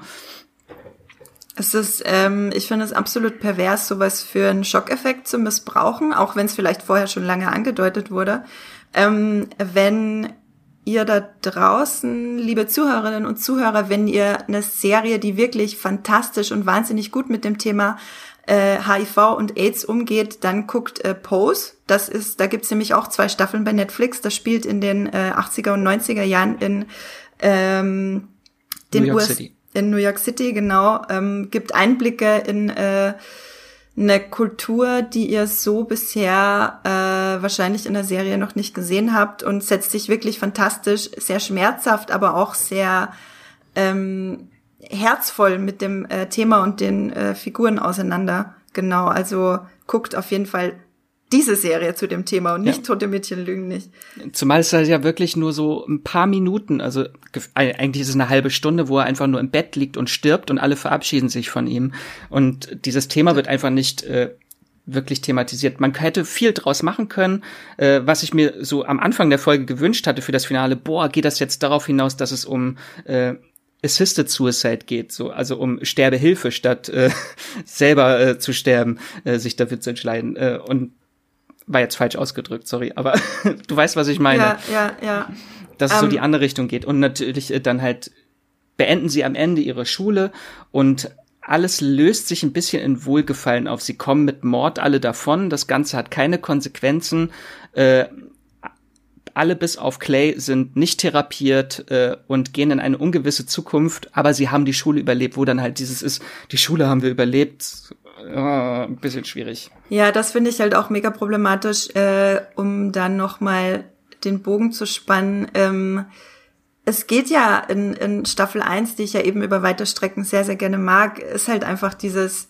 Es ist, ähm, ich finde es absolut pervers, sowas für einen Schockeffekt zu missbrauchen, auch wenn es vielleicht vorher schon lange angedeutet wurde. Ähm, wenn ihr da draußen, liebe Zuhörerinnen und Zuhörer, wenn ihr eine Serie, die wirklich fantastisch und wahnsinnig gut mit dem Thema äh, HIV und AIDS umgeht, dann guckt äh, Pose. Das ist, da gibt's nämlich auch zwei Staffeln bei Netflix. Das spielt in den äh, 80er und 90er Jahren in ähm, den USA in New York City, genau, ähm, gibt Einblicke in äh, eine Kultur, die ihr so bisher äh, wahrscheinlich in der Serie noch nicht gesehen habt und setzt sich wirklich fantastisch, sehr schmerzhaft, aber auch sehr ähm, herzvoll mit dem äh, Thema und den äh, Figuren auseinander. Genau, also guckt auf jeden Fall diese Serie zu dem Thema und nicht ja. Tote Mädchen lügen nicht. Zumal es ja wirklich nur so ein paar Minuten, also eigentlich ist es eine halbe Stunde, wo er einfach nur im Bett liegt und stirbt und alle verabschieden sich von ihm. Und dieses Thema wird einfach nicht äh, wirklich thematisiert. Man hätte viel draus machen können, äh, was ich mir so am Anfang der Folge gewünscht hatte für das Finale. Boah, geht das jetzt darauf hinaus, dass es um äh, Assisted Suicide geht, so also um Sterbehilfe statt äh, [laughs] selber äh, zu sterben, äh, sich dafür zu entscheiden. Äh, und war jetzt falsch ausgedrückt, sorry, aber [laughs] du weißt, was ich meine. Ja, ja, ja. Dass es um, so die andere Richtung geht. Und natürlich äh, dann halt beenden sie am Ende ihre Schule und alles löst sich ein bisschen in Wohlgefallen auf. Sie kommen mit Mord alle davon. Das Ganze hat keine Konsequenzen. Äh, alle bis auf Clay sind nicht therapiert äh, und gehen in eine ungewisse Zukunft, aber sie haben die Schule überlebt, wo dann halt dieses ist, die Schule haben wir überlebt ja, ein bisschen schwierig. Ja, das finde ich halt auch mega problematisch, äh, um dann nochmal den Bogen zu spannen. Ähm, es geht ja in, in Staffel 1, die ich ja eben über weite Strecken sehr, sehr gerne mag, ist halt einfach dieses,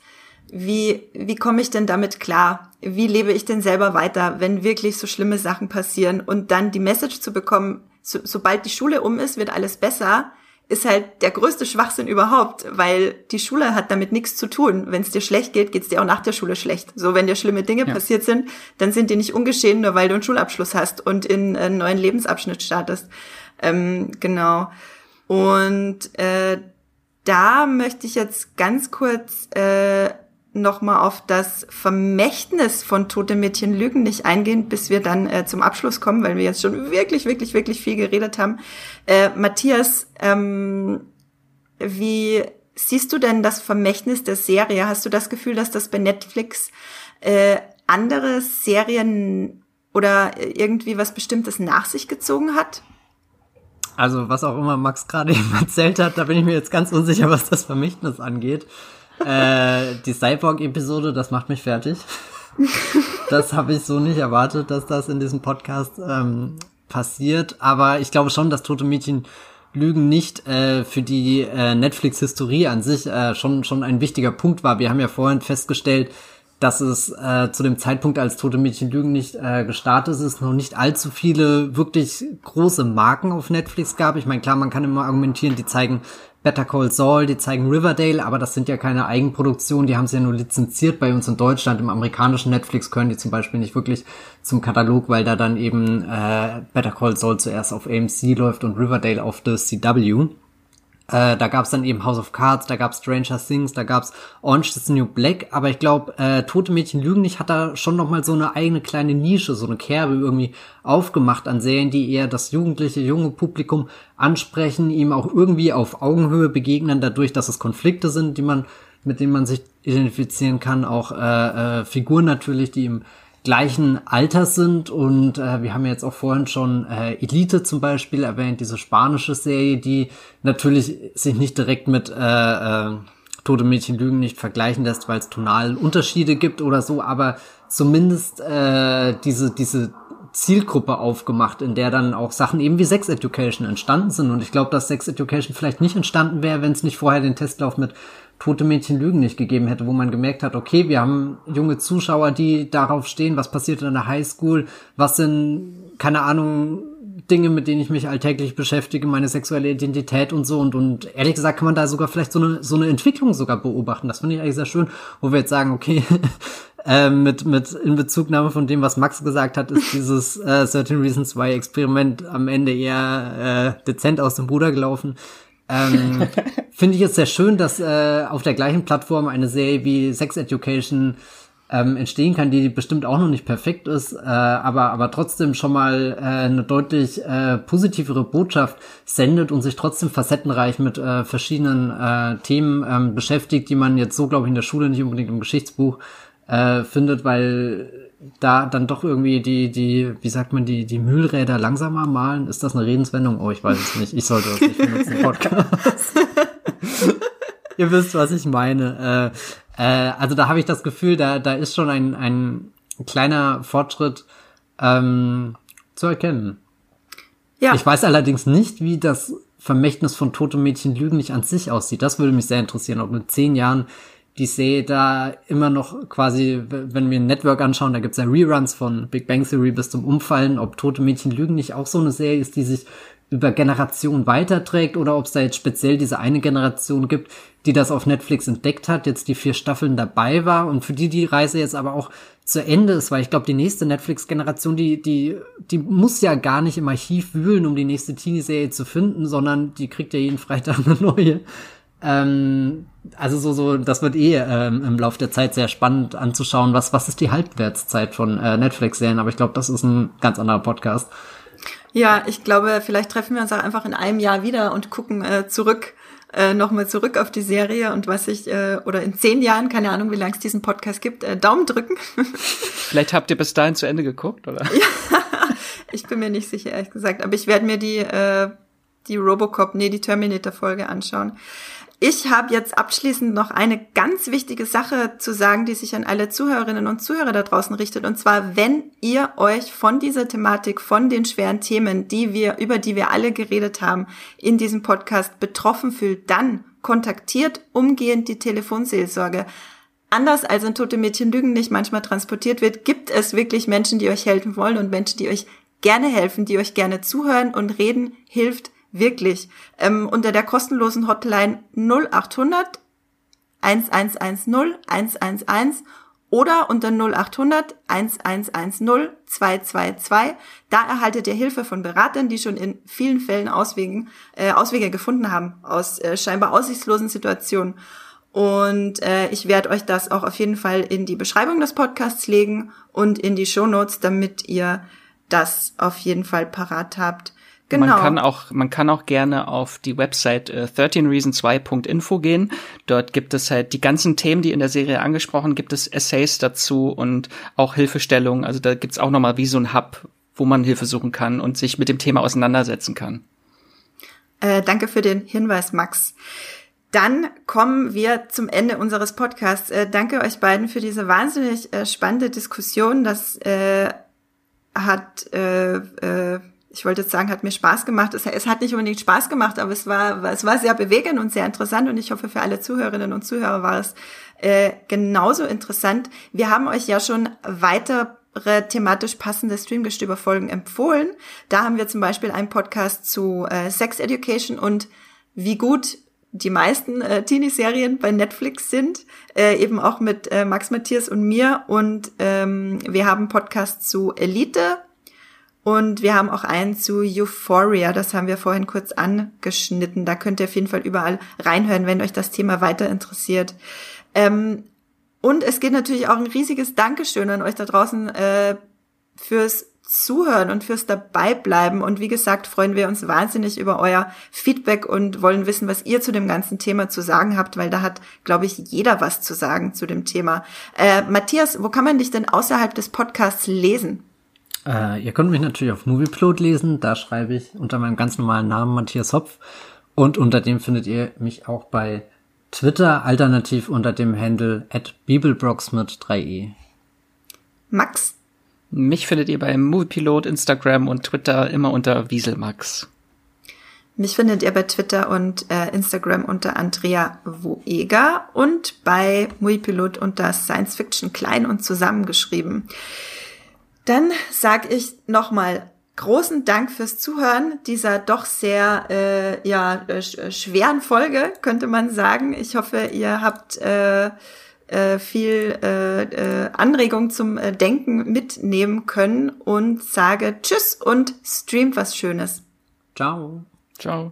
wie, wie komme ich denn damit klar? Wie lebe ich denn selber weiter, wenn wirklich so schlimme Sachen passieren? Und dann die Message zu bekommen, so, sobald die Schule um ist, wird alles besser ist halt der größte Schwachsinn überhaupt, weil die Schule hat damit nichts zu tun. Wenn es dir schlecht geht, geht es dir auch nach der Schule schlecht. So, wenn dir schlimme Dinge ja. passiert sind, dann sind die nicht ungeschehen, nur weil du einen Schulabschluss hast und in einen neuen Lebensabschnitt startest. Ähm, genau. Und äh, da möchte ich jetzt ganz kurz äh, nochmal auf das Vermächtnis von Tote Mädchen Lügen nicht eingehen, bis wir dann äh, zum Abschluss kommen, weil wir jetzt schon wirklich, wirklich, wirklich viel geredet haben. Äh, Matthias, ähm, wie siehst du denn das Vermächtnis der Serie? Hast du das Gefühl, dass das bei Netflix äh, andere Serien oder irgendwie was Bestimmtes nach sich gezogen hat? Also was auch immer Max gerade [laughs] eben erzählt hat, da bin ich mir jetzt ganz unsicher, was das Vermächtnis angeht äh, die Cyborg-Episode, das macht mich fertig. das habe ich so nicht erwartet, dass das in diesem Podcast ähm, passiert. Aber ich glaube schon, dass tote Mädchen Lügen nicht äh, für die äh, Netflix-Historie an sich äh, schon schon ein wichtiger Punkt war. Wir haben ja vorhin festgestellt, dass es äh, zu dem Zeitpunkt, als Tote Mädchen Lügen nicht äh, gestartet ist, noch nicht allzu viele wirklich große Marken auf Netflix gab. Ich meine, klar, man kann immer argumentieren, die zeigen Better Call Saul, die zeigen Riverdale, aber das sind ja keine Eigenproduktionen, die haben sie ja nur lizenziert bei uns in Deutschland. Im amerikanischen Netflix können die zum Beispiel nicht wirklich zum Katalog, weil da dann eben äh, Better Call Saul zuerst auf AMC läuft und Riverdale auf The CW. Äh, da gab's dann eben House of Cards, da gab's Stranger Things, da gab's Orange is the New Black, aber ich glaube, äh, Tote Mädchen lügen nicht hat da schon noch mal so eine eigene kleine Nische, so eine Kerbe irgendwie aufgemacht an Serien, die eher das jugendliche, junge Publikum ansprechen, ihm auch irgendwie auf Augenhöhe begegnen, dadurch, dass es Konflikte sind, die man, mit denen man sich identifizieren kann, auch äh, äh, Figuren natürlich, die im gleichen Alters sind und äh, wir haben jetzt auch vorhin schon äh, Elite zum Beispiel erwähnt, diese spanische Serie, die natürlich sich nicht direkt mit äh, äh, Tote Mädchen Lügen nicht vergleichen lässt, weil es tonal Unterschiede gibt oder so, aber zumindest äh, diese, diese Zielgruppe aufgemacht, in der dann auch Sachen eben wie Sex Education entstanden sind. Und ich glaube, dass Sex Education vielleicht nicht entstanden wäre, wenn es nicht vorher den Testlauf mit Tote Mädchen Lügen nicht gegeben hätte, wo man gemerkt hat, okay, wir haben junge Zuschauer, die darauf stehen, was passiert in der Highschool, was sind, keine Ahnung, Dinge, mit denen ich mich alltäglich beschäftige, meine sexuelle Identität und so. Und, und ehrlich gesagt kann man da sogar vielleicht so eine, so eine Entwicklung sogar beobachten. Das finde ich eigentlich sehr schön, wo wir jetzt sagen, okay, [laughs] äh, mit, mit in Bezugnahme von dem, was Max gesagt hat, ist dieses äh, Certain Reasons Why Experiment am Ende eher äh, dezent aus dem Ruder gelaufen. Ähm, [laughs] Finde ich es sehr schön, dass äh, auf der gleichen Plattform eine Serie wie Sex Education ähm, entstehen kann, die bestimmt auch noch nicht perfekt ist, äh, aber, aber trotzdem schon mal äh, eine deutlich äh, positivere Botschaft sendet und sich trotzdem facettenreich mit äh, verschiedenen äh, Themen ähm, beschäftigt, die man jetzt so, glaube ich, in der Schule nicht unbedingt im Geschichtsbuch äh, findet, weil da dann doch irgendwie die, die, wie sagt man, die, die Mühlräder langsamer malen? Ist das eine Redenswendung? Oh, ich weiß es nicht. Ich sollte das nicht benutzen, [laughs] Podcast. [laughs] Ihr wisst, was ich meine. Äh, äh, also da habe ich das Gefühl, da, da ist schon ein, ein kleiner Fortschritt ähm, zu erkennen. Ja. Ich weiß allerdings nicht, wie das Vermächtnis von totem Mädchen Lügen nicht an sich aussieht. Das würde mich sehr interessieren, ob in zehn Jahren die Serie da immer noch quasi, wenn wir ein Network anschauen, da gibt's ja Reruns von Big Bang Theory bis zum Umfallen, ob Tote Mädchen lügen nicht auch so eine Serie ist, die sich über Generationen weiterträgt oder ob es da jetzt speziell diese eine Generation gibt, die das auf Netflix entdeckt hat, jetzt die vier Staffeln dabei war und für die die Reise jetzt aber auch zu Ende ist, weil ich glaube, die nächste Netflix-Generation, die, die, die muss ja gar nicht im Archiv wühlen, um die nächste Teenie-Serie zu finden, sondern die kriegt ja jeden Freitag [laughs] eine neue. Ähm, also so, so, das wird eh ähm, im Laufe der Zeit sehr spannend anzuschauen, was, was ist die Halbwertszeit von äh, Netflix-Serien, aber ich glaube, das ist ein ganz anderer Podcast. Ja, ich glaube, vielleicht treffen wir uns auch einfach in einem Jahr wieder und gucken äh, zurück, äh, nochmal zurück auf die Serie und was ich, äh, oder in zehn Jahren, keine Ahnung, wie lange es diesen Podcast gibt, äh, Daumen drücken. [laughs] Vielleicht habt ihr bis dahin zu Ende geguckt, oder? ja, [laughs] ich bin mir nicht sicher, ehrlich gesagt. Aber ich werde mir die, äh, die Robocop, nee, die Terminator-Folge anschauen. Ich habe jetzt abschließend noch eine ganz wichtige Sache zu sagen, die sich an alle Zuhörerinnen und Zuhörer da draußen richtet. Und zwar, wenn ihr euch von dieser Thematik, von den schweren Themen, die wir, über die wir alle geredet haben, in diesem Podcast betroffen fühlt, dann kontaktiert umgehend die Telefonseelsorge. Anders als in Tote Mädchen Lügen nicht manchmal transportiert wird, gibt es wirklich Menschen, die euch helfen wollen und Menschen, die euch gerne helfen, die euch gerne zuhören und reden hilft Wirklich. Ähm, unter der kostenlosen Hotline 0800 1110 111 oder unter 0800 1110 222. Da erhaltet ihr Hilfe von Beratern, die schon in vielen Fällen Auswegen, äh, Auswege gefunden haben aus äh, scheinbar aussichtslosen Situationen. Und äh, ich werde euch das auch auf jeden Fall in die Beschreibung des Podcasts legen und in die Show Notes, damit ihr das auf jeden Fall parat habt. Genau. Man kann auch, man kann auch gerne auf die Website äh, 13reason2.info gehen. Dort gibt es halt die ganzen Themen, die in der Serie angesprochen, gibt es Essays dazu und auch Hilfestellungen. Also da gibt's auch nochmal wie so ein Hub, wo man Hilfe suchen kann und sich mit dem Thema auseinandersetzen kann. Äh, danke für den Hinweis, Max. Dann kommen wir zum Ende unseres Podcasts. Äh, danke euch beiden für diese wahnsinnig äh, spannende Diskussion. Das äh, hat äh, äh, ich wollte jetzt sagen, hat mir Spaß gemacht. Es, es, hat nicht unbedingt Spaß gemacht, aber es war, es war sehr bewegend und sehr interessant und ich hoffe, für alle Zuhörerinnen und Zuhörer war es äh, genauso interessant. Wir haben euch ja schon weitere thematisch passende Streamgestöber-Folgen empfohlen. Da haben wir zum Beispiel einen Podcast zu äh, Sex Education und wie gut die meisten äh, Teenie-Serien bei Netflix sind, äh, eben auch mit äh, Max Matthias und mir. Und ähm, wir haben Podcast zu Elite, und wir haben auch einen zu Euphoria, das haben wir vorhin kurz angeschnitten. Da könnt ihr auf jeden Fall überall reinhören, wenn euch das Thema weiter interessiert. Ähm, und es geht natürlich auch ein riesiges Dankeschön an euch da draußen äh, fürs Zuhören und fürs Dabeibleiben. Und wie gesagt, freuen wir uns wahnsinnig über euer Feedback und wollen wissen, was ihr zu dem ganzen Thema zu sagen habt, weil da hat, glaube ich, jeder was zu sagen zu dem Thema. Äh, Matthias, wo kann man dich denn außerhalb des Podcasts lesen? Äh, ihr könnt mich natürlich auf Movieplot lesen. Da schreibe ich unter meinem ganz normalen Namen Matthias Hopf. Und unter dem findet ihr mich auch bei Twitter, alternativ unter dem Handle at Bibelbrox mit 3e. Max? Mich findet ihr bei Moviepilot, Instagram und Twitter immer unter Wieselmax. Mich findet ihr bei Twitter und äh, Instagram unter Andrea Woeger und bei Moviepilot unter Science Fiction klein und zusammengeschrieben. Dann sag ich nochmal großen Dank fürs Zuhören dieser doch sehr äh, ja äh, äh, schweren Folge könnte man sagen. Ich hoffe, ihr habt äh, äh, viel äh, äh, Anregung zum äh, Denken mitnehmen können und sage Tschüss und streamt was Schönes. Ciao. Ciao.